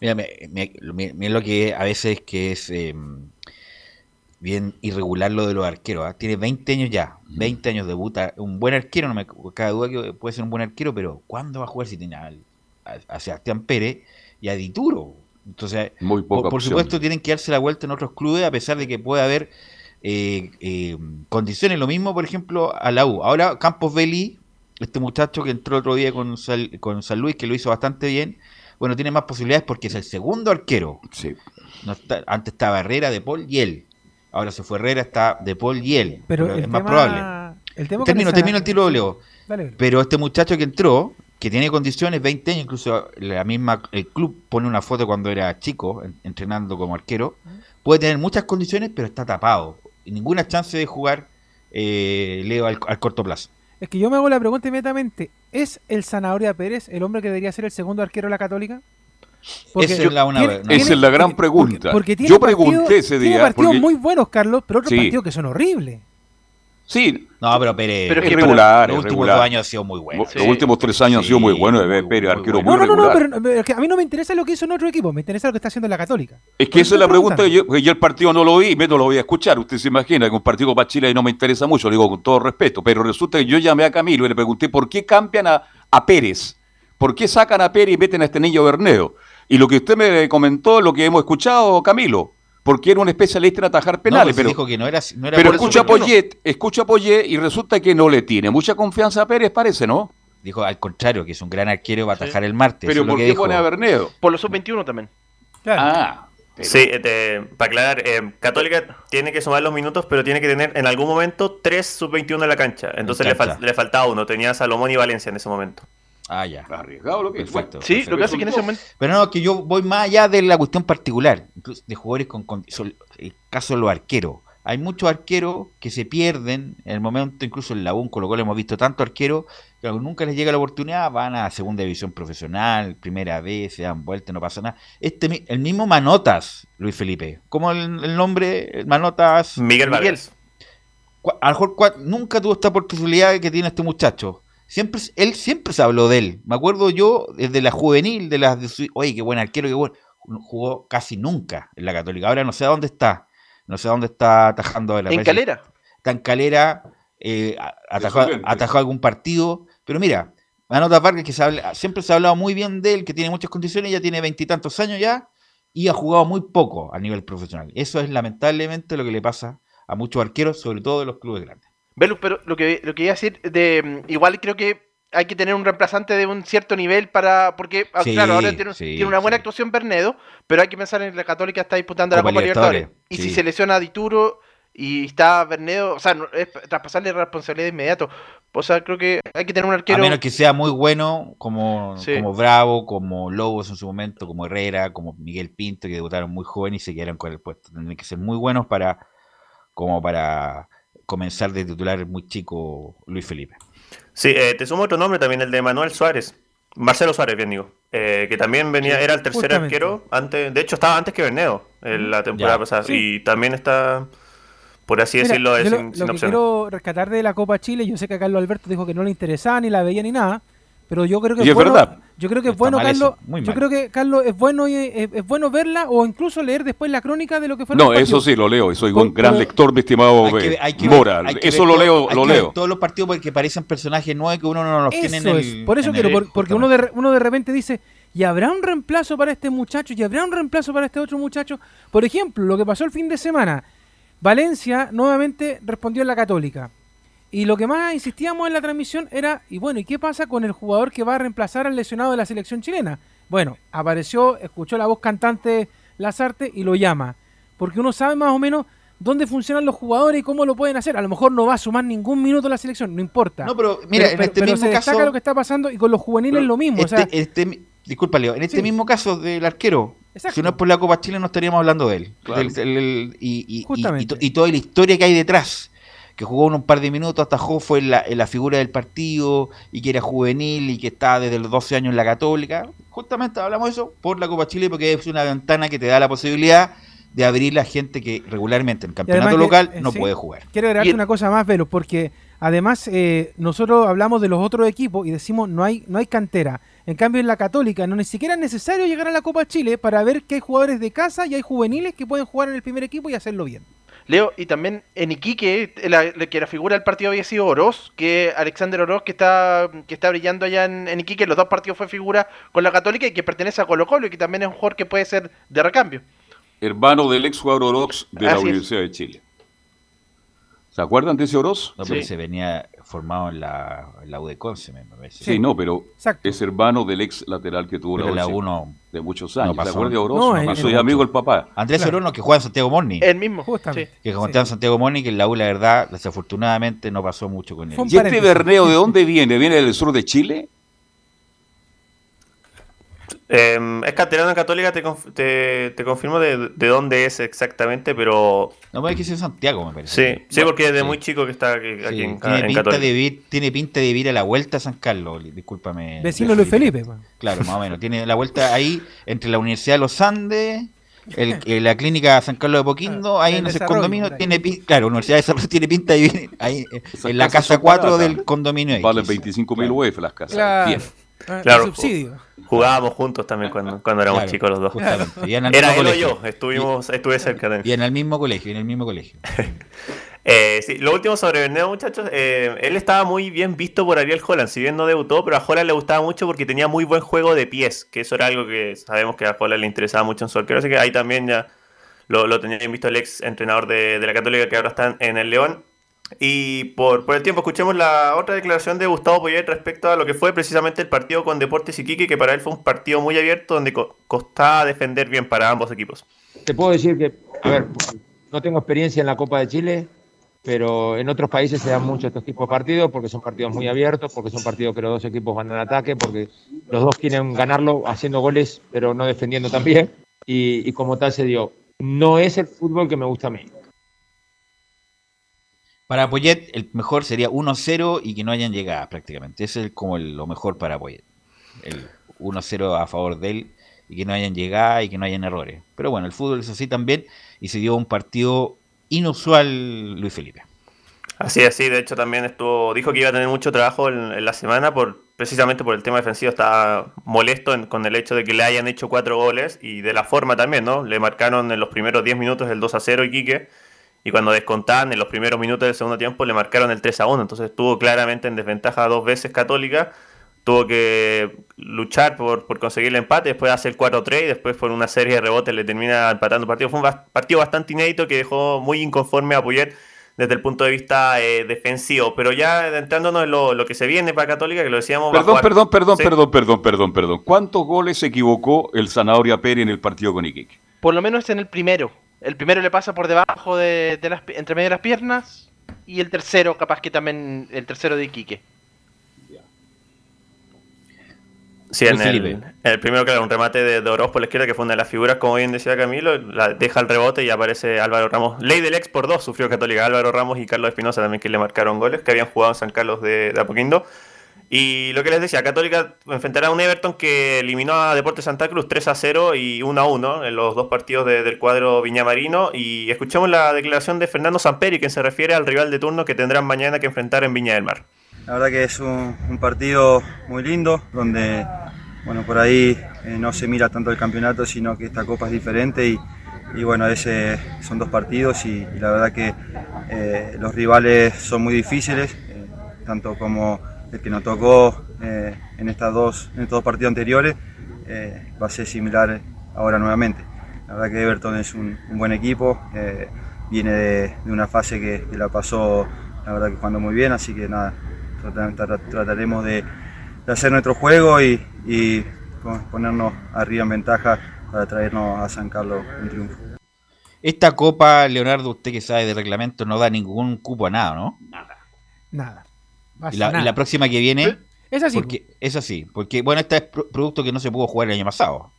Mira, me- mira lo que a veces que es eh, bien irregular lo de los arqueros. ¿ah? Tiene 20 años ya, 20 años debuta. Un buen arquero, no me cabe duda que puede ser un buen arquero, pero ¿cuándo va a jugar si tiene a, a Sebastián Pérez y a Dituro? Entonces, Muy por, poca por supuesto, tienen que darse la vuelta en otros clubes, a pesar de que puede haber eh, eh, condiciones. Lo mismo, por ejemplo, a la U. Ahora, Campos Belli, este muchacho que entró otro día con, Sal- con San Luis, que lo hizo bastante bien, bueno, tiene más posibilidades porque es el segundo arquero. Sí. No está- antes estaba Herrera, De Paul y él. Ahora se fue Herrera, está De Paul y él. Pero es más probable. el tema termino, esa- termino el tiro. Pero este muchacho que entró, que tiene condiciones, 20 años, incluso la misma, el club pone una foto cuando era chico, en- entrenando como arquero, puede tener muchas condiciones, pero está tapado. Y ninguna chance de jugar eh, Leo al, al corto plazo. Es que yo me hago la pregunta inmediatamente. ¿Es el Zanahoria Pérez el hombre que debería ser el segundo arquero de la Católica? Esa es la una- tiene- no. Esa es la gran pregunta. porque tiene Yo partidos- pregunté ese Tiene día. partidos porque- muy buenos, Carlos, pero otros Sí. partidos que son horribles. Sí. No, pero Pérez. Pero es Pérez, que regular, Los últimos dos años ha sido muy bueno. Los últimos tres años han sido muy buenos de ver Pérez, arquero No, muy no, no, no, regular. pero, pero es que a mí no me interesa lo que hizo en otro equipo, me interesa lo que está haciendo en la Católica. Es que esa es la pregunta que yo, que yo el partido no lo vi y me no lo voy a escuchar. Usted se imagina que un partido para Chile ahí no me interesa mucho, lo digo con todo respeto. Pero resulta que yo llamé a Camilo y le pregunté por qué cambian a, a Pérez. ¿Por qué sacan a Pérez y meten a este niño Bernedo? Y lo que usted me comentó, lo que hemos escuchado, Camilo, porque era un especialista en atajar penales. pues pero dijo que no era, no era pero por eso, escucha a pero. Poyet, escucha a Poyet y resulta que no le tiene mucha confianza a Pérez, parece, ¿no? Dijo al contrario, que es un gran arquero va a atajar el martes. Pero ¿por que qué dijo. pone a Bernedo? Por los sub-21 también. Ah. Sí, este, para aclarar, eh, Católica tiene que sumar los minutos, pero tiene que tener en algún momento tres sub-21 en la cancha. Entonces le, cancha. fal- le faltaba uno, tenía Salomón y Valencia en ese momento. Ah, ya. Arriesgado lo que Perfecto. Sí, lo que hace es que en ese momento. Pero no, que yo voy más allá de la cuestión particular, incluso de jugadores con, con- el caso de los arqueros. Hay muchos arqueros que se pierden en el momento, incluso en la UN, con lo cual hemos visto tanto arqueros que aunque nunca les llega la oportunidad, van a segunda división profesional, primera vez, se dan vuelta, no pasa nada. Este, el mismo Manotas, Luis Felipe, como el, el nombre, Manotas. Miguel Vargas. Cu- A lo mejor nunca tuvo esta oportunidad que tiene este muchacho. Siempre, él siempre se habló de él. Me acuerdo yo desde la juvenil, de las de su- oye, qué buen arquero, qué bueno. Jugó casi nunca en la Católica. Ahora no sé a dónde está. No sé a dónde está atajando ahora. En Calera. Está en Calera, eh, atajó, algún partido. Pero mira, Manota Vargas, que se habla- siempre se ha hablado muy bien de él, que tiene muchas condiciones, ya tiene veintitantos años ya, y ha jugado muy poco a nivel profesional. Eso es lamentablemente lo que le pasa a muchos arqueros, sobre todo de los clubes grandes. Velus, pero lo que, lo que iba a decir, de, mm, igual creo que hay que tener un reemplazante de un cierto nivel para. Porque, ah, Sí, claro, ahora tiene, sí, tiene una buena actuación Bernedo, pero hay que pensar en la Católica está disputando Copa la Copa Libertadores. Libertadores, Y si se lesiona a Dituro y está Bernedo, o sea, no- es traspasarle responsabilidad de inmediato. O sea, creo que hay que tener un arquero. A menos que sea muy bueno, como, como Bravo, como Lobos en su momento, como Herrera, como Miguel Pinto, que debutaron muy jóvenes y se quedaron con el puesto. Tendrían que ser muy buenos para como para comenzar de titular muy chico Luis Felipe. Sí, eh, te sumo otro nombre también, el de Manuel Suárez. Marcelo Suárez, bien digo. eh, que también venía, era el tercer Justamente. arquero, antes, de hecho estaba antes que Berneo en la temporada Ya, pasada, sí. y también está, por así Mira, decirlo, yo es lo, sin, lo sin que opción. quiero rescatar de la Copa Chile, yo sé que a Carlos Alberto dijo que no le interesaba ni la veía ni nada, pero yo creo que Y es bueno, verdad. yo creo que es Está bueno Carlos, yo creo que Carlos es bueno y es, es bueno verla o incluso leer después la crónica de lo que fue No, eso sí lo leo. y Soy un gran pero- lector, mi estimado Hay que, ver- hay que Mora. ver- hay que eso ver lo leo, hay lo que ver leo. todos los partidos porque parecen personajes nuevos que uno no los tiene en el. es, por eso en quiero, el- por- porque uno de, re- uno de repente dice, ¿y habrá un reemplazo para este muchacho? ¿Y habrá un reemplazo para este otro muchacho? Por ejemplo, lo que pasó el fin de semana, Valencia nuevamente respondió en la Católica. Y lo que más insistíamos en la transmisión era, y bueno, ¿y qué pasa con el jugador que va a reemplazar al lesionado de la selección chilena? Bueno, apareció, escuchó la voz cantante Lazarte y lo llama. Porque uno sabe más o menos dónde funcionan los jugadores y cómo lo pueden hacer. A lo mejor no va a sumar ningún minuto a la selección, no importa. No, pero mira, en este mismo se destaca caso- lo que está pasando y con los juveniles lo mismo. Este, o sea, este- disculpa, Leo, en este Sí. mismo caso del arquero, Exacto. si no es por la Copa Chile, no estaríamos hablando de él. Claro. Del- del- el- y, y- y- Justamente. y to- y toda la historia que hay detrás. Que jugó en un par de minutos, atajó, fue la, en la figura del partido, y que era juvenil, y que estaba desde los 12 años en la Católica. Justamente hablamos de eso por la Copa Chile, porque es una ventana que te da la posibilidad de abrir la gente que regularmente en el campeonato que- local eh, no sí. puede jugar. quiero agregarte una cosa más, Velo, porque además eh, nosotros hablamos de los otros equipos y decimos no hay, no hay cantera. En cambio, en la Católica no ni siquiera es necesario llegar a la Copa Chile para ver que hay jugadores de casa y hay juveniles que pueden jugar en el primer equipo y hacerlo bien. Leo, y también en Iquique, la, la- que la figura del partido había sido Oroz, que Alexander Oroz, que está, que está brillando allá en, en Iquique, los dos partidos fue figura con la Católica y que pertenece a Colo Colo y que también es un jugador que puede ser de recambio. Hermano del ex jugador Oroz de la es. Universidad de Chile. ¿Se acuerdan de ese Oroz? No, pero se venía formado en la, en la U de Conce, me parece. Sí, no, pero Exacto. es hermano del ex lateral que tuvo Pero la la uno de muchos no años. pasó. ¿Se acuerdan de Oroz? No, No, soy amigo del papá. Andrés Claro. Orono, que juega en Santiago Morning. El mismo. Justamente. sí. que juega en Santiago Morning, que en la U, la verdad, desafortunadamente no pasó mucho con él. ¿Y este. Berneo de dónde viene? ¿Viene del sur de Chile? Eh, es canterano católica, te, conf- te, te confirmo de, de dónde es exactamente, pero No, puede que sea en Santiago, me parece. sí, sí, porque desde sí. muy chico que está aquí, en, tiene, en pinta Católica. de vivir, tiene pinta de vivir a la vuelta a San Carlos, discúlpame. Vecino Luis Felipe. Claro, más o menos. Tiene la vuelta ahí entre la Universidad de los Andes, el- eh, la clínica San Carlos de Poquindo, ahí el en ese condominio, ahí. tiene pin- claro, Universidad de Desarrollo tiene pinta de vivir ahí en la casa son 4 baratas. del condominio X. Valen 25 mil UF las casas. Claro. Bien. Ah, Claro. el subsidio. Jugábamos juntos también cuando, cuando éramos Claro, chicos los dos. justamente. Y en el Era mismo él o yo, estuvimos, estuve cerca también. Y en el mismo colegio, en el mismo colegio. *laughs* Eh, sí, lo último sobre Berneo, muchachos. eh, él estaba muy bien visto por Ariel Holland. Si bien no debutó, pero a Holland le gustaba mucho porque tenía muy buen juego de pies. Que eso era algo que sabemos que a Holland le interesaba mucho en su arquero. Así que ahí también ya lo, lo tenía bien visto el ex entrenador de, de la Católica que ahora está en el León. Y por, por el tiempo, escuchemos la otra declaración de Gustavo Poyet respecto a lo que fue precisamente el partido con Deportes Iquique, que para él fue un partido muy abierto donde co- costaba defender bien para ambos equipos. Te puedo decir que, a ver, no tengo experiencia en la Copa de Chile, pero en otros países se dan mucho estos tipos de partidos porque son partidos muy abiertos, porque son partidos que los dos equipos van al ataque, porque los dos quieren ganarlo haciendo goles, pero no defendiendo también. Y, y como tal se dio. No es el fútbol que me gusta a mí. Para Poyet, el mejor sería 1-0 y que no hayan llegadas prácticamente. Ese es como lo mejor para Poyet. El 1-0 a favor de él y que no hayan llegadas y que no hayan errores. Pero bueno, el fútbol es así también y se dio un partido inusual Luis Felipe. Así es, de hecho también estuvo, dijo que iba a tener mucho trabajo en, en la semana por precisamente por el tema defensivo, estaba molesto en- con el hecho de que le hayan hecho cuatro goles y de la forma también, ¿no? Le marcaron en los primeros 10 minutos el 2 a 0 Iquique y cuando descontaban en los primeros minutos del segundo tiempo le marcaron el 3 a 1, entonces estuvo claramente en desventaja dos veces Católica, tuvo que luchar por, por conseguir el empate, después hacer 4-3 y después por una serie de rebotes le termina empatando el partido. Fue un partido bastante inédito que dejó muy inconforme a Puyet desde el punto de vista eh, defensivo. Pero ya adentrándonos en lo, lo que se viene para Católica, que lo decíamos... Perdón, jugar- perdón, perdón, Sí. perdón, perdón, perdón, perdón. ¿Cuántos goles se equivocó el Zanahoria Pérez en el partido con Iquique? Por lo menos en el primero. El primero le pasa por debajo de, de las, entre medio de las piernas. Y el tercero, capaz que también el tercero de Iquique. Sí, en el, en el primero, claro, un remate de, de Oroz por la izquierda, que fue una de las figuras, como bien decía Camilo, la deja el rebote y aparece Álvaro Ramos. Ley del ex por dos sufrió Católica, Álvaro Ramos y Carlos Espinosa también que le marcaron goles, que habían jugado en San Carlos de, de Apoquindo. Y lo que les decía, Católica enfrentará a un Everton que eliminó a Deportes Santa Cruz 3 a 0 y 1 a 1 en los dos partidos de- del cuadro Viñamarino. Y escuchamos la declaración de Fernando Samperi, que se refiere al rival de turno que tendrán mañana que enfrentar en Viña del Mar. La verdad que es un, partido muy lindo, donde bueno, por ahí eh, no se mira tanto el campeonato, sino que esta copa es diferente y, y bueno, ese, son dos partidos y, y la verdad que eh, los rivales son muy difíciles, eh, tanto como el que nos tocó eh, en, estas dos, en estos dos partidos anteriores, eh, va a ser similar ahora nuevamente. La verdad que Everton es un, un buen equipo, eh, viene de, de una fase que, que la pasó, la verdad que jugando muy bien, así que nada, trata- trata- trataremos de, de hacer nuestro juego y, y pon- ponernos arriba en ventaja para traernos a San Carlos un triunfo. Esta copa, Leonardo, usted que sabe de reglamento, no da ningún cupo a nada, ¿no? Nada. Va a Y la, y nada. la próxima que viene. Es así. Porque, es así. Porque, bueno, este es pro- producto que no se pudo jugar el año pasado.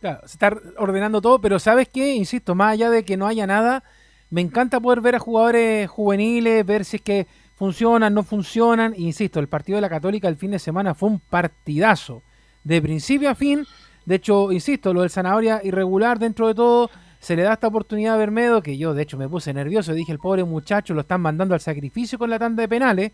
Claro, se está ordenando todo, pero ¿sabes qué? Insisto, más allá de que no haya nada, me encanta poder ver a jugadores juveniles, ver si es que funcionan, no funcionan. Insisto, el partido de la Católica el fin de semana fue un partidazo, de principio a fin. De hecho, insisto, lo del Zanahoria irregular dentro de todo, se le da esta oportunidad a Bermedo, que yo de hecho me puse nervioso, dije, el pobre muchacho lo están mandando al sacrificio con la tanda de penales,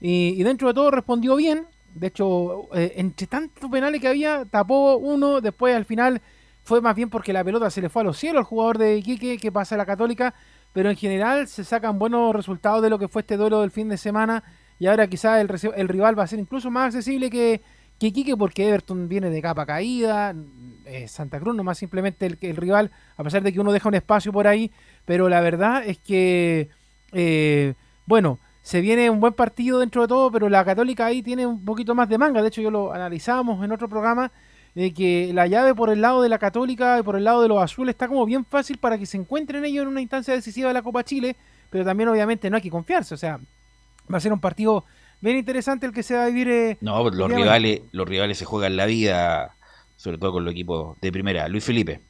y, dentro de todo respondió bien. De hecho, eh, entre tantos penales que había, tapó uno, después al final fue más bien porque la pelota se le fue a los cielos al jugador de Iquique que pasa a la Católica, pero en general se sacan buenos resultados de lo que fue este duelo del fin de semana. Y ahora quizás el, el rival va a ser incluso más accesible que, que Iquique porque Everton viene de capa caída, eh, Santa Cruz nomás simplemente el, el rival, a pesar de que uno deja un espacio por ahí, pero la verdad es que, eh, bueno, se viene un buen partido dentro de todo, pero la Católica ahí tiene un poquito más de manga. De hecho, yo lo analizábamos en otro programa, de que la llave por el lado de la Católica y por el lado de los azules está como bien fácil para que se encuentren ellos en una instancia decisiva de la Copa Chile, pero también obviamente no hay que confiarse. O sea, va a ser un partido bien interesante el que se va a vivir. eh, No, el los rivales, los rivales se juegan la vida, sobre todo con los equipos de primera. Luis Felipe.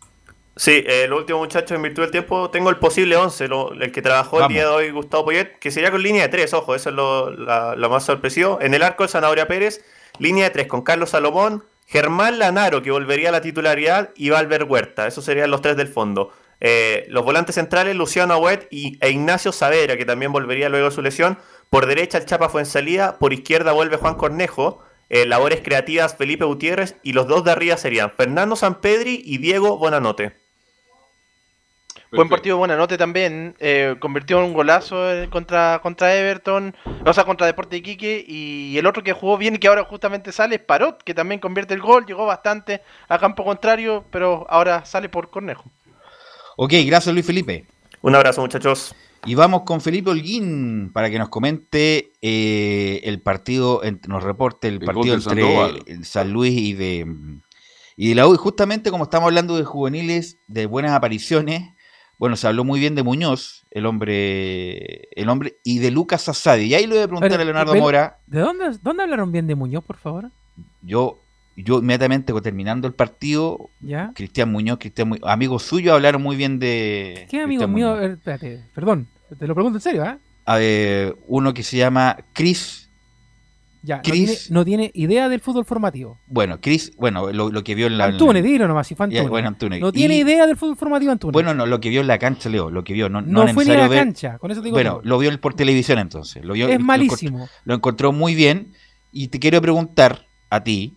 Sí, eh, los últimos muchachos en virtud del tiempo, tengo el posible 11, lo- el que trabajó Vamos. el día de hoy Gustavo Poyet, que sería con línea de 3, ojo, eso es lo, la- lo más sorpresivo. En el arco, el Zanahoria Pérez, línea de 3 con Carlos Salomón, Germán Lanaro, que volvería a la titularidad, y Valver Huerta, esos serían los tres del fondo. Eh, los volantes centrales, Luciano Agüet y, e Ignacio Savera, que también volvería luego de su lesión. Por derecha, el Chapa Fuensalida, por izquierda vuelve Juan Cornejo. Eh, labores creativas, Felipe Gutiérrez, y los dos de arriba serían Fernando Sampedri y Diego Bonanote. Buen partido, buena nota también. eh, convirtió en un golazo eh, contra, contra Everton, o sea, contra Deporte Iquique. Y el otro que jugó bien y que ahora justamente sale es Parot, que también convierte el gol. Llegó bastante a campo contrario, pero ahora sale por Cornejo. Ok, gracias Luis Felipe. Un abrazo, muchachos. Y vamos con Felipe Holguín para que nos comente eh, el partido, nos reporte el, El partido entre San Luis y de, y de la U. Y justamente como estamos hablando de juveniles, de buenas apariciones, bueno, se habló muy bien de Muñoz, el hombre, el hombre, y de Lucas Asadi. Y ahí le voy a preguntar Pero, a Leonardo Mora. ¿De dónde, dónde hablaron bien de Muñoz, por favor? Yo, yo inmediatamente terminando el partido, ¿Ya? Cristian Muñoz, Cristian Mu- amigos suyos hablaron muy bien de ¿Qué amigo Cristian mío? Muñoz. Eh, espérate, perdón, te lo pregunto en serio, ¿ah? A ver, uno que se llama Chris Ya, no Chris- tiene, no tiene idea del fútbol formativo. Bueno, Chris, bueno, lo, lo que vio en la. Antunes, dilo nomás, si fue Ya, bueno, Antunes. No tiene Y- idea del fútbol formativo Antunes. Bueno, no, lo que vio en la cancha, Leo, lo que vio, no, No no, fue ni a la ver- cancha, con eso te digo Bueno, todo. lo vio por televisión entonces. Lo vio, Es lo malísimo. encontró- Lo encontró muy bien. Y te quiero preguntar a ti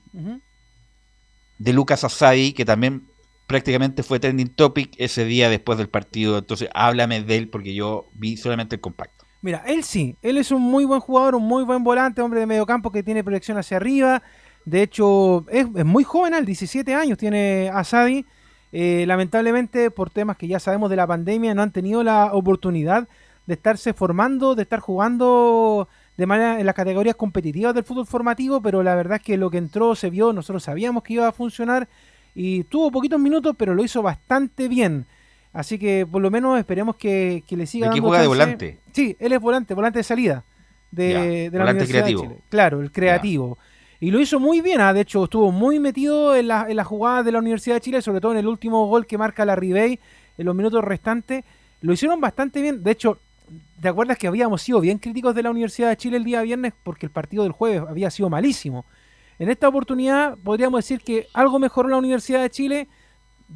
de Lucas Asadi, que también prácticamente fue trending topic ese día después del partido. Entonces, háblame de él porque yo vi solamente el compacto. Mira, él sí, él es un muy buen jugador, un muy buen volante, hombre de medio campo que tiene proyección hacia arriba. De hecho, es, muy joven, al 17 años tiene Asadi. Eh, lamentablemente, por temas que ya sabemos de la pandemia, no han tenido la oportunidad de estarse formando, de estar jugando de manera en las categorías competitivas del fútbol formativo, pero la verdad es que lo que entró se vio, nosotros sabíamos que iba a funcionar y tuvo poquitos minutos, pero lo hizo bastante bien. Así que por lo menos esperemos que, que le siga ¿De dando juega de chance. volante? Sí, él es volante, volante de salida de, de la volante Universidad creativo. de Chile. Claro, el creativo. Y lo hizo muy bien, ah, de hecho estuvo muy metido en la, en la jugada de la Universidad de Chile, sobre todo en el último gol que marca la Ribey en los minutos restantes. Lo hicieron bastante bien. De hecho, ¿te acuerdas que habíamos sido bien críticos de la Universidad de Chile el día viernes porque el partido del jueves había sido malísimo? En esta oportunidad podríamos decir que algo mejoró la Universidad de Chile.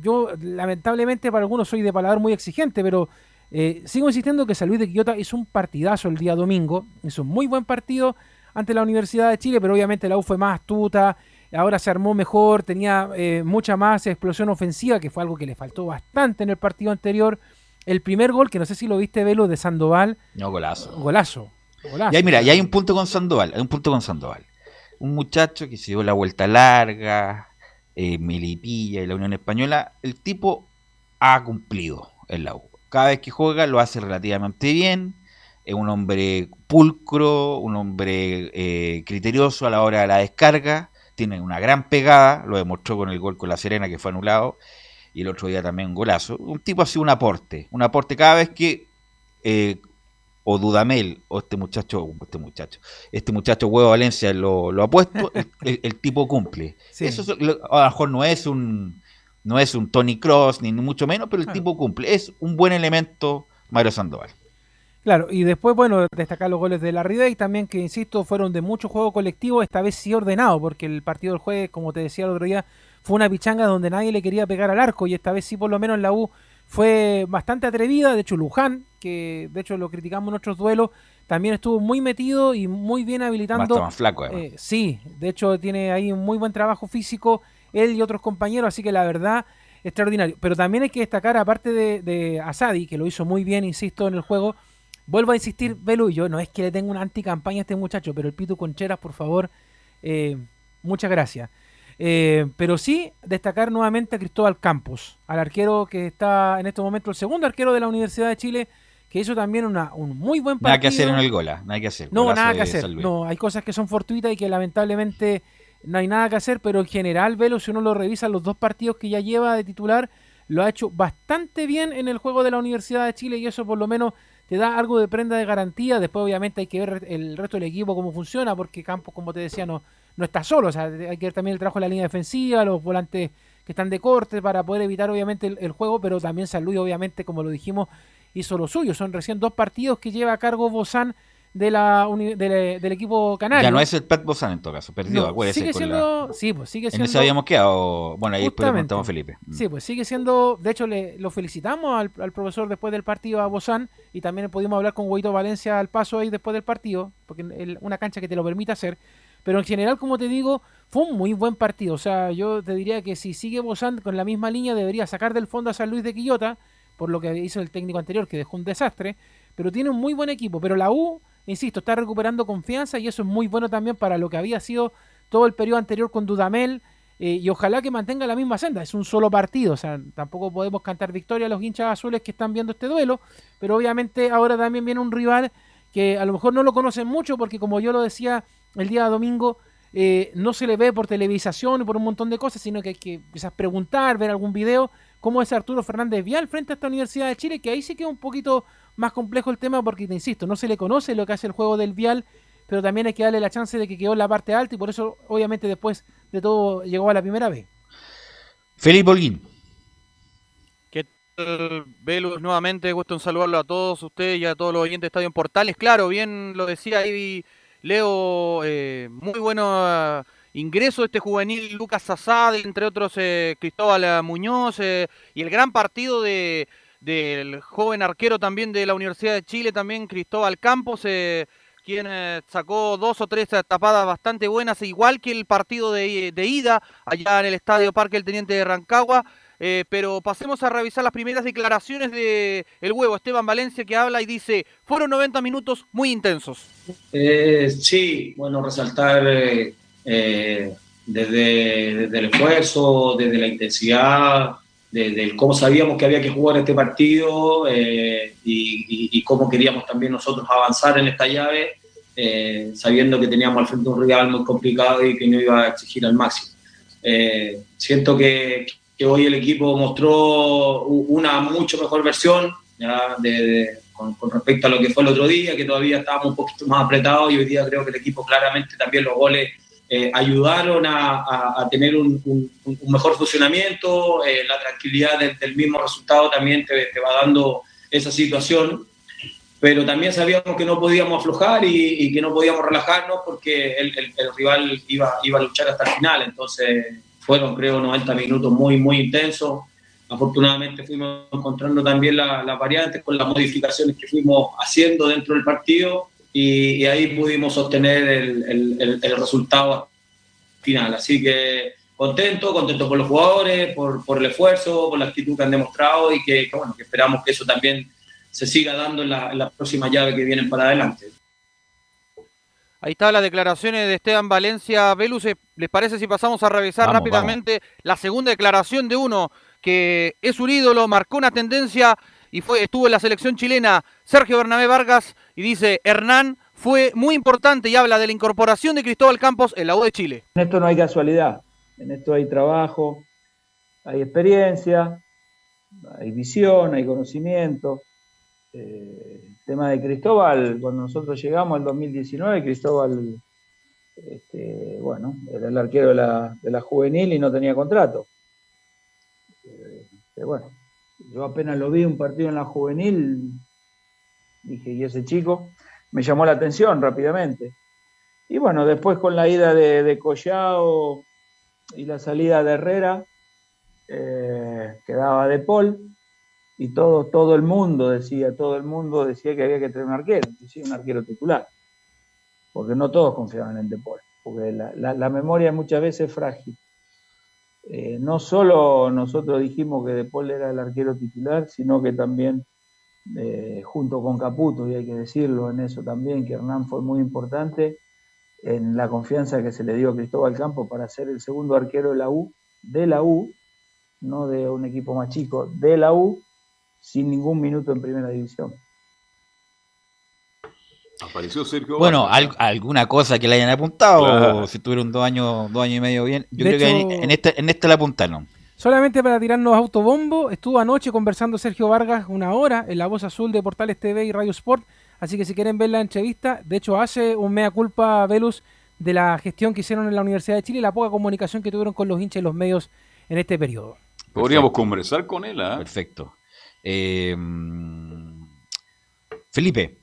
Yo, lamentablemente, para algunos soy de paladar muy exigente, pero eh, sigo insistiendo que San Luis de Quillota hizo un partidazo el día domingo. Hizo un muy buen partido ante la Universidad de Chile, pero obviamente la U fue más astuta. Ahora se armó mejor, tenía eh, mucha más explosión ofensiva, que fue algo que le faltó bastante en el partido anterior. El primer gol, que no sé si lo viste, Velo, de Sandoval. No, golazo. Golazo. Y ahí, mira, y hay un punto con Sandoval, hay un punto con Sandoval. Un muchacho que se dio la vuelta larga, eh, Melipilla y la Unión Española, el tipo ha cumplido en la. Cada vez que juega lo hace relativamente bien, es un hombre pulcro, un hombre eh, criterioso a la hora de la descarga, tiene una gran pegada, lo demostró con el gol con la Serena que fue anulado, y el otro día también un golazo. Un tipo así un aporte, un aporte cada vez que eh, o Dudamel o este muchacho, este muchacho, este muchacho Huevo Valencia lo, lo ha puesto, el, tipo cumple. Eso a lo mejor no es un no es un Tony Cross ni mucho menos, pero el tipo cumple. Es un buen elemento Mario Sandoval. Claro, y después, bueno, destacar los goles de la y también, que insisto, fueron de mucho juego colectivo, esta vez sí ordenado, porque el partido del jueves, como te decía el otro día, fue una pichanga donde nadie le quería pegar al arco, y esta vez sí, por lo menos la U fue bastante atrevida. De hecho, Luján, que de hecho lo criticamos en otros duelos, también estuvo muy metido y muy bien habilitando. Más flaco, eh, Sí, de hecho tiene ahí un muy buen trabajo físico, él y otros compañeros, así que la verdad, extraordinario. Pero también hay que destacar, aparte de, de Asadi, que lo hizo muy bien, insisto, en el juego, Vuelvo a insistir, Belu, y yo no es que le tenga una anticampaña a este muchacho, pero el Pitu Concheras, por favor, eh, muchas gracias. Eh, pero sí destacar nuevamente a Cristóbal Campos, al arquero que está en este momento el segundo arquero de la Universidad de Chile, que hizo también una, un muy buen partido. Nada que hacer en el gola, ah, nada que hacer. No, nada que hacer. No, hay cosas que son fortuitas y que lamentablemente no hay nada que hacer, pero en general, Velo, si uno lo revisa, los dos partidos que ya lleva de titular, lo ha hecho bastante bien en el juego de la Universidad de Chile y eso por lo menos te da algo de prenda de garantía. Después, obviamente, hay que ver el resto del equipo cómo funciona, porque Campos, como te decía, no, no está solo. O sea, hay que ver también el trabajo de la línea defensiva, los volantes que están de corte para poder evitar, obviamente, el, juego. Pero también San Luis, obviamente, como lo dijimos, hizo lo suyo. Son recién dos partidos que lleva a cargo Bozán de la, del equipo canario. Ya no es el Pet Bozán en todo caso, perdió, Sigue siendo, sí, pues sigue siendo. En ese habíamos quedado, bueno, ahí después le preguntamos a Felipe. Mm. Sí, pues sigue siendo, de hecho le, lo felicitamos al, al profesor después del partido a Bozán y también pudimos hablar con Guaito Valencia al paso ahí después del partido, porque es una cancha que te lo permite hacer. Pero en general, como te digo, fue un muy buen partido. O sea, yo te diría que si sigue Bozán con la misma línea, debería sacar del fondo a San Luis de Quillota, por lo que hizo el técnico anterior, que dejó un desastre. Pero tiene un muy buen equipo. Pero la U insisto, está recuperando confianza y eso es muy bueno también para lo que había sido todo el periodo anterior con Dudamel. Eh, y ojalá que mantenga la misma senda. Es un solo partido, o sea, tampoco podemos cantar victoria a los hinchas azules que están viendo este duelo, pero obviamente ahora también viene un rival que a lo mejor no lo conocen mucho porque como yo lo decía el día domingo, eh, no se le ve por televisación y por un montón de cosas, sino que hay que quizás preguntar, ver algún video, cómo es Arturo Fernández Vial frente a esta Universidad de Chile, que ahí sí queda un poquito más complejo el tema porque, te insisto, no se le conoce lo que hace el juego del Vial, pero también hay que darle la chance de que quedó en la parte alta y por eso, obviamente, después de todo llegó a la primera vez. Felipe Holguín. ¿Qué tal, Velus? Nuevamente, gusto en saludarlo a todos ustedes y a todos los oyentes de Estadio Portales. Claro, bien lo decía ahí Leo, eh, muy bueno ingreso de este juvenil Lucas Azad, entre otros eh, Cristóbal Muñoz eh, y el gran partido de del joven arquero también de la Universidad de Chile, también Cristóbal Campos, eh, quien eh, sacó dos o tres tapadas bastante buenas, igual que el partido de, ida allá en el Estadio Parque el Teniente de Rancagua. Eh, pero pasemos a revisar las primeras declaraciones de el huevo Esteban Valencia que habla y dice, fueron 90 minutos muy intensos. sí, bueno, resaltar desde, desde el esfuerzo, desde la intensidad, de, cómo sabíamos que había que jugar este partido eh, y, cómo queríamos también nosotros avanzar en esta llave, eh, sabiendo que teníamos al frente un rival muy complicado y que no iba a exigir al máximo. Eh, siento que, que, hoy el equipo mostró una mucho mejor versión con, con, respecto a lo que fue el otro día, que todavía estábamos un poquito más apretados y hoy día creo que el equipo claramente también los goles eh, ayudaron a, tener un, mejor funcionamiento, eh, la tranquilidad del, mismo resultado también te, va dando esa situación. pero también sabíamos que no podíamos aflojar y, que no podíamos relajarnos porque el, rival iba, iba a luchar hasta el final. Entonces fueron, creo, 90 minutos muy, muy intensos. Afortunadamente fuimos encontrando también las variantes con las modificaciones que fuimos haciendo dentro del partido y, ahí pudimos obtener el, el, resultado final. Así que contento, contento por los jugadores, por, por, el esfuerzo, por la actitud que han demostrado y que, bueno, que esperamos que eso también se siga dando en las la próximas llaves que vienen para adelante. Ahí están las declaraciones de Esteban Valencia Velus. ¿Les parece si pasamos a revisar rápidamente la segunda declaración de uno que es un ídolo, marcó una tendencia y fue, estuvo en la selección chilena Sergio Bernabé Vargas y dice Hernán fue muy importante y habla de la incorporación de Cristóbal Campos en la U de Chile. En esto no hay casualidad, en esto hay trabajo, hay experiencia, hay visión, hay conocimiento. Eh, el tema de Cristóbal, cuando nosotros llegamos en 2019, Cristóbal, este, bueno, era el arquero de la, juvenil y no tenía contrato. Eh, bueno, yo apenas lo vi un partido en la juvenil, dije, ¿y ese chico? Me llamó la atención rápidamente. Y bueno, después con la ida de, de Collao y la salida de Herrera, eh, quedaba de Paul, y todo, todo el mundo decía, todo el mundo decía que había que tener un arquero, inclusive un arquero titular, porque no todos confiaban en Depol, porque la, memoria muchas veces es frágil. Eh, no solo nosotros dijimos que Depol era el arquero titular, sino que también eh, junto con Caputo, y hay que decirlo en eso también, que Hernán fue muy importante en la confianza que se le dio a Cristóbal Campo para ser el segundo arquero de la U, de la U, no de un equipo más chico, de la U, sin ningún minuto en primera división. Apareció Sergio. Bueno, alguna cosa que le hayan apuntado, si tuvieron dos años, dos años y medio bien. Yo creo que en, este, en este le apuntaron. Solamente para tirarnos autobombo, estuvo anoche conversando Sergio Vargas una hora en la voz azul de Portales TV y Radio Sport. Así que si quieren ver la entrevista, de hecho hace un mea culpa Velus de la gestión que hicieron en la Universidad de Chile y la poca comunicación que tuvieron con los hinchas y los medios en este periodo. Podríamos conversar con él, ¿ah? Perfecto. Eh, Felipe.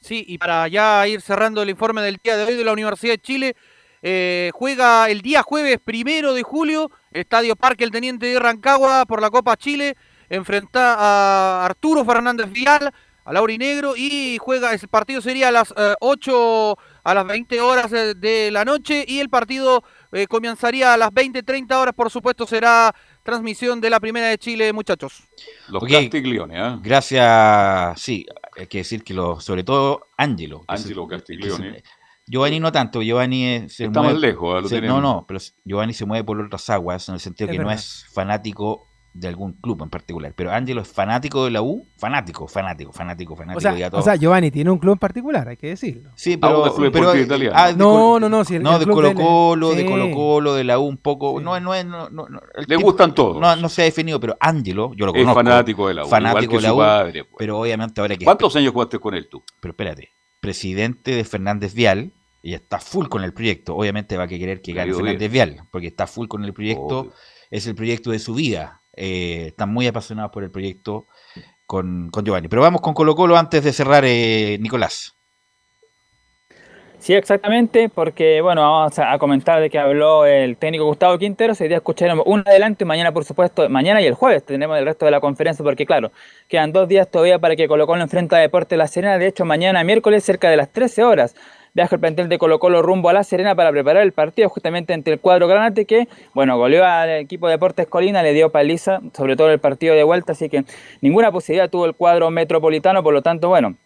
Sí, y para ya ir cerrando el informe del día de hoy de la Universidad de Chile, eh, juega el día jueves primero de julio, Estadio Parque el Teniente de Rancagua por la Copa Chile, enfrenta a Arturo Fernández Vial, a Laurinegro y juega, ese partido sería a las 8 eh, a las 20 horas de, la noche y el partido comenzaría a las 20, 30 horas, por supuesto será transmisión de la Primera de Chile, muchachos. Los Castiglione, ¿eh? Gracias, sí, hay que decir que lo, sobre todo Angelo. Angelo Castiglione. Giovanni no tanto, Giovanni se Está más lejos. ¿eh? no, no, pero Giovanni se mueve por otras aguas en el sentido que no es fanático de algún club en particular. Pero Ángelo es fanático de la U, fanático, fanático, fanático, fanático. O sea, o sea, Giovanni tiene un club en particular, hay que decirlo. Sí, pero. Ah, ah, no, no, no, no, de Colo Colo, de, Colo Colo, de la U un poco. No, no es. No, no, Le gustan todos. No, no se ha definido, pero Ángelo, yo lo conozco. Es fanático de la U. Fanático de la U. Padre, pues. Pero obviamente ahora que. ¿Cuántos años jugaste con él tú? Pero espérate, presidente de Fernández Vial. Y está full con el proyecto. Obviamente va a querer que gane Fernández Vial, porque está full con el proyecto. Es el proyecto de su vida eh, están muy apasionados por el proyecto con, Giovanni. Pero vamos con Colo Colo antes de cerrar, eh, Nicolás. Sí, exactamente, porque bueno, vamos a, comentar de que habló el técnico Gustavo Quintero, ese día escucharemos un adelanto y mañana, por supuesto, mañana y el jueves tendremos el resto de la conferencia, porque claro, quedan dos días todavía para que Colo Colo enfrenta a Deporte La Serena, de hecho mañana miércoles cerca de las 13 horas viaja el plantel de Colo Colo rumbo a La Serena para preparar el partido justamente entre el cuadro Granate que, bueno, goleó al equipo de Deportes Colina, le dio paliza, sobre todo el partido de vuelta, así que ninguna posibilidad tuvo el cuadro metropolitano, por lo tanto, bueno,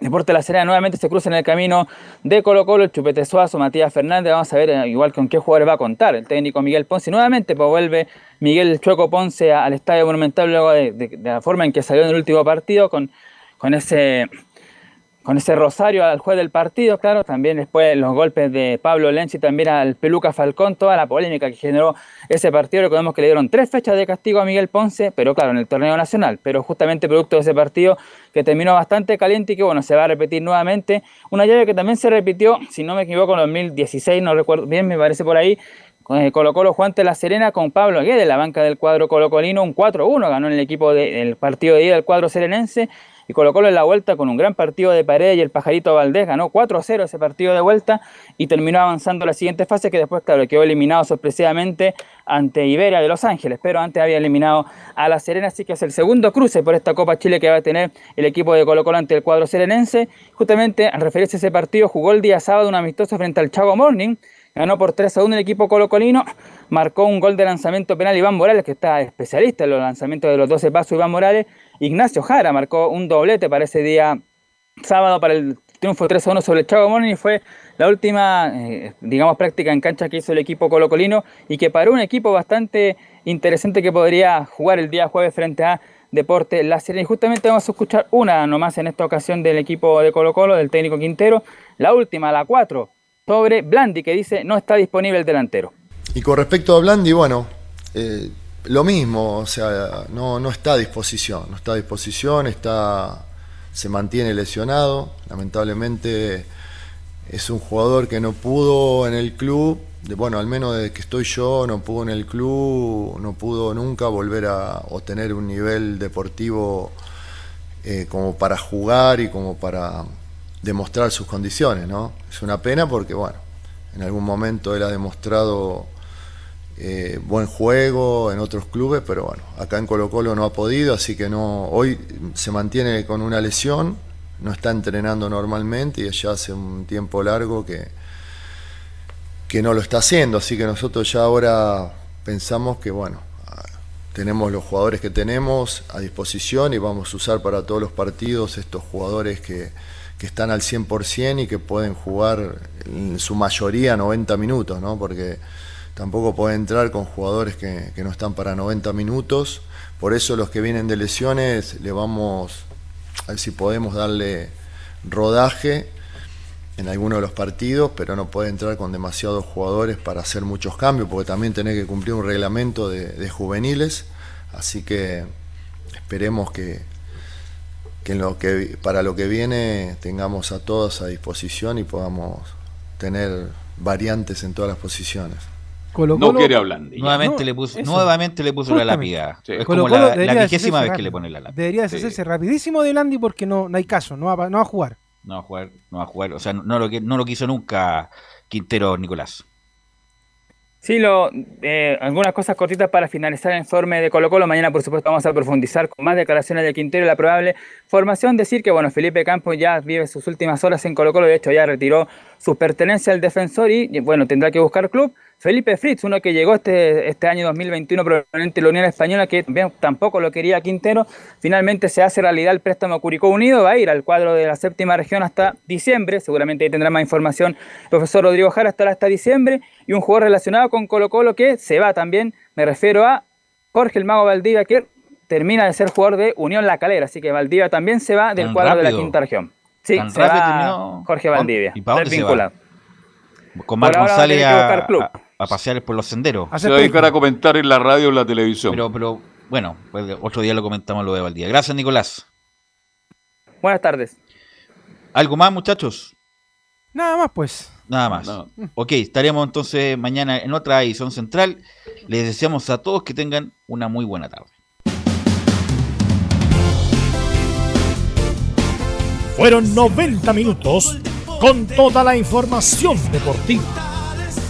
Deporte La Serena nuevamente se cruza en el camino de Colo Colo, el Chupete Suazo, Matías Fernández. Vamos a ver eh, igual con qué jugador va a contar el técnico Miguel Ponce. Nuevamente pues, vuelve Miguel Chueco Ponce al Estadio Monumental luego de, la forma en que salió en el último partido con, con ese con ese rosario al juez del partido, claro, también después los golpes de Pablo Lenzi, también al Peluca Falcón, toda la polémica que generó ese partido, recordemos que le dieron tres fechas de castigo a Miguel Ponce, pero claro, en el torneo nacional, pero justamente producto de ese partido que terminó bastante caliente y que bueno, se va a repetir nuevamente, una llave que también se repitió, si no me equivoco, en 2016, no recuerdo bien, me parece por ahí, con Colo Colo Juan La Serena con Pablo Aguede, la banca del cuadro colocolino, un 4-1 ganó el equipo del partido de ida del cuadro serenense y Colo Colo en la vuelta con un gran partido de Paredes y el Pajarito Valdés. Ganó 4-0 ese partido de vuelta y terminó avanzando a la siguiente fase que después, claro, quedó eliminado sorpresivamente ante Iberia de Los Ángeles, pero antes había eliminado a La Serena, así que es el segundo cruce por esta Copa Chile que va a tener el equipo de Colo Colo ante el cuadro serenense. Justamente al referirse a ese partido, jugó el día sábado un amistoso frente al Chago Morning, ganó por 3 a 1 el equipo colocolino, marcó un gol de lanzamiento penal Iván Morales, que está especialista en los lanzamientos de los 12 pasos Iván Morales, Ignacio Jara marcó un doblete para ese día sábado para el triunfo 3 a 1 sobre el Chago Morning y fue la última, eh, digamos, práctica en cancha que hizo el equipo colocolino y que paró un equipo bastante interesante que podría jugar el día jueves frente a Deporte La Serena. Y justamente vamos a escuchar una nomás en esta ocasión del equipo de Colo Colo, del técnico Quintero, la última, la 4, sobre Blandi, que dice no está disponible el delantero. Y con respecto a Blandi, bueno, eh, lo mismo, o sea, no, no está a disposición, no está a disposición, está, se mantiene lesionado, lamentablemente es un jugador que no pudo en el club, bueno, al menos desde que estoy yo, no pudo en el club, no pudo nunca volver a obtener un nivel deportivo eh, como para jugar y como para demostrar sus condiciones, ¿no? Es una pena porque, bueno, en algún momento él ha demostrado eh, buen juego en otros clubes, pero bueno, acá en Colo Colo no ha podido, así que no, hoy se mantiene con una lesión, no está entrenando normalmente y ya hace un tiempo largo que, que no lo está haciendo, así que nosotros ya ahora pensamos que, bueno, tenemos los jugadores que tenemos a disposición y vamos a usar para todos los partidos estos jugadores que que están al 100% y que pueden jugar en su mayoría 90 minutos, ¿no? porque tampoco puede entrar con jugadores que, no están para 90 minutos. Por eso los que vienen de lesiones le vamos a ver si podemos darle rodaje en alguno de los partidos, pero no puede entrar con demasiados jugadores para hacer muchos cambios, porque también tiene que cumplir un reglamento de juveniles. Así que esperemos que, para lo que viene tengamos a todos a disposición y podamos tener variantes en todas las posiciones. No quiere hablar. Nuevamente le puso, nuevamente le puso la lápida. Es como la, vigésima vez que le pone la lápida. Debería deshacerse rapidísimo de Landy porque no, no hay caso, no va, no va a jugar. No va a jugar, no va a jugar. O sea, no, lo, no lo quiso nunca Quintero Nicolás. Sí, lo, eh, algunas cosas cortitas para finalizar el informe de Colo Colo. Mañana, por supuesto, vamos a profundizar con más declaraciones de Quintero y la probable formación. Decir que, bueno, Felipe Campos ya vive sus últimas horas en Colo Colo. De hecho, ya retiró su pertenencia al defensor y, bueno, tendrá que buscar club. Felipe Fritz, uno que llegó este, este año 2021 probablemente la Unión Española, que tampoco lo quería Quintero, finalmente se hace realidad el préstamo Curicó Unido, va a ir al cuadro de la séptima región hasta diciembre, seguramente ahí tendrá más información el profesor Rodrigo Jara, estará hasta diciembre, y un jugador relacionado con Colo Colo que se va también, me refiero a Jorge el Mago Valdivia, que termina de ser jugador de Unión La Calera, así que Valdivia también se va del cuadro de la quinta región. Sí, se va Jorge Valdivia, ¿Y para Con Marco González a, a pasear por los senderos. Se va a dedicar a comentar en la radio o en la televisión. Pero, pero bueno, pues, otro día lo comentamos lo de Valdía. Gracias, Nicolás. Buenas tardes. ¿Algo más, muchachos? Nada más, pues. Nada más. Ok, estaremos entonces mañana en otra edición central. Les deseamos a todos que tengan una muy buena tarde. Fueron 90 minutos con toda la información deportiva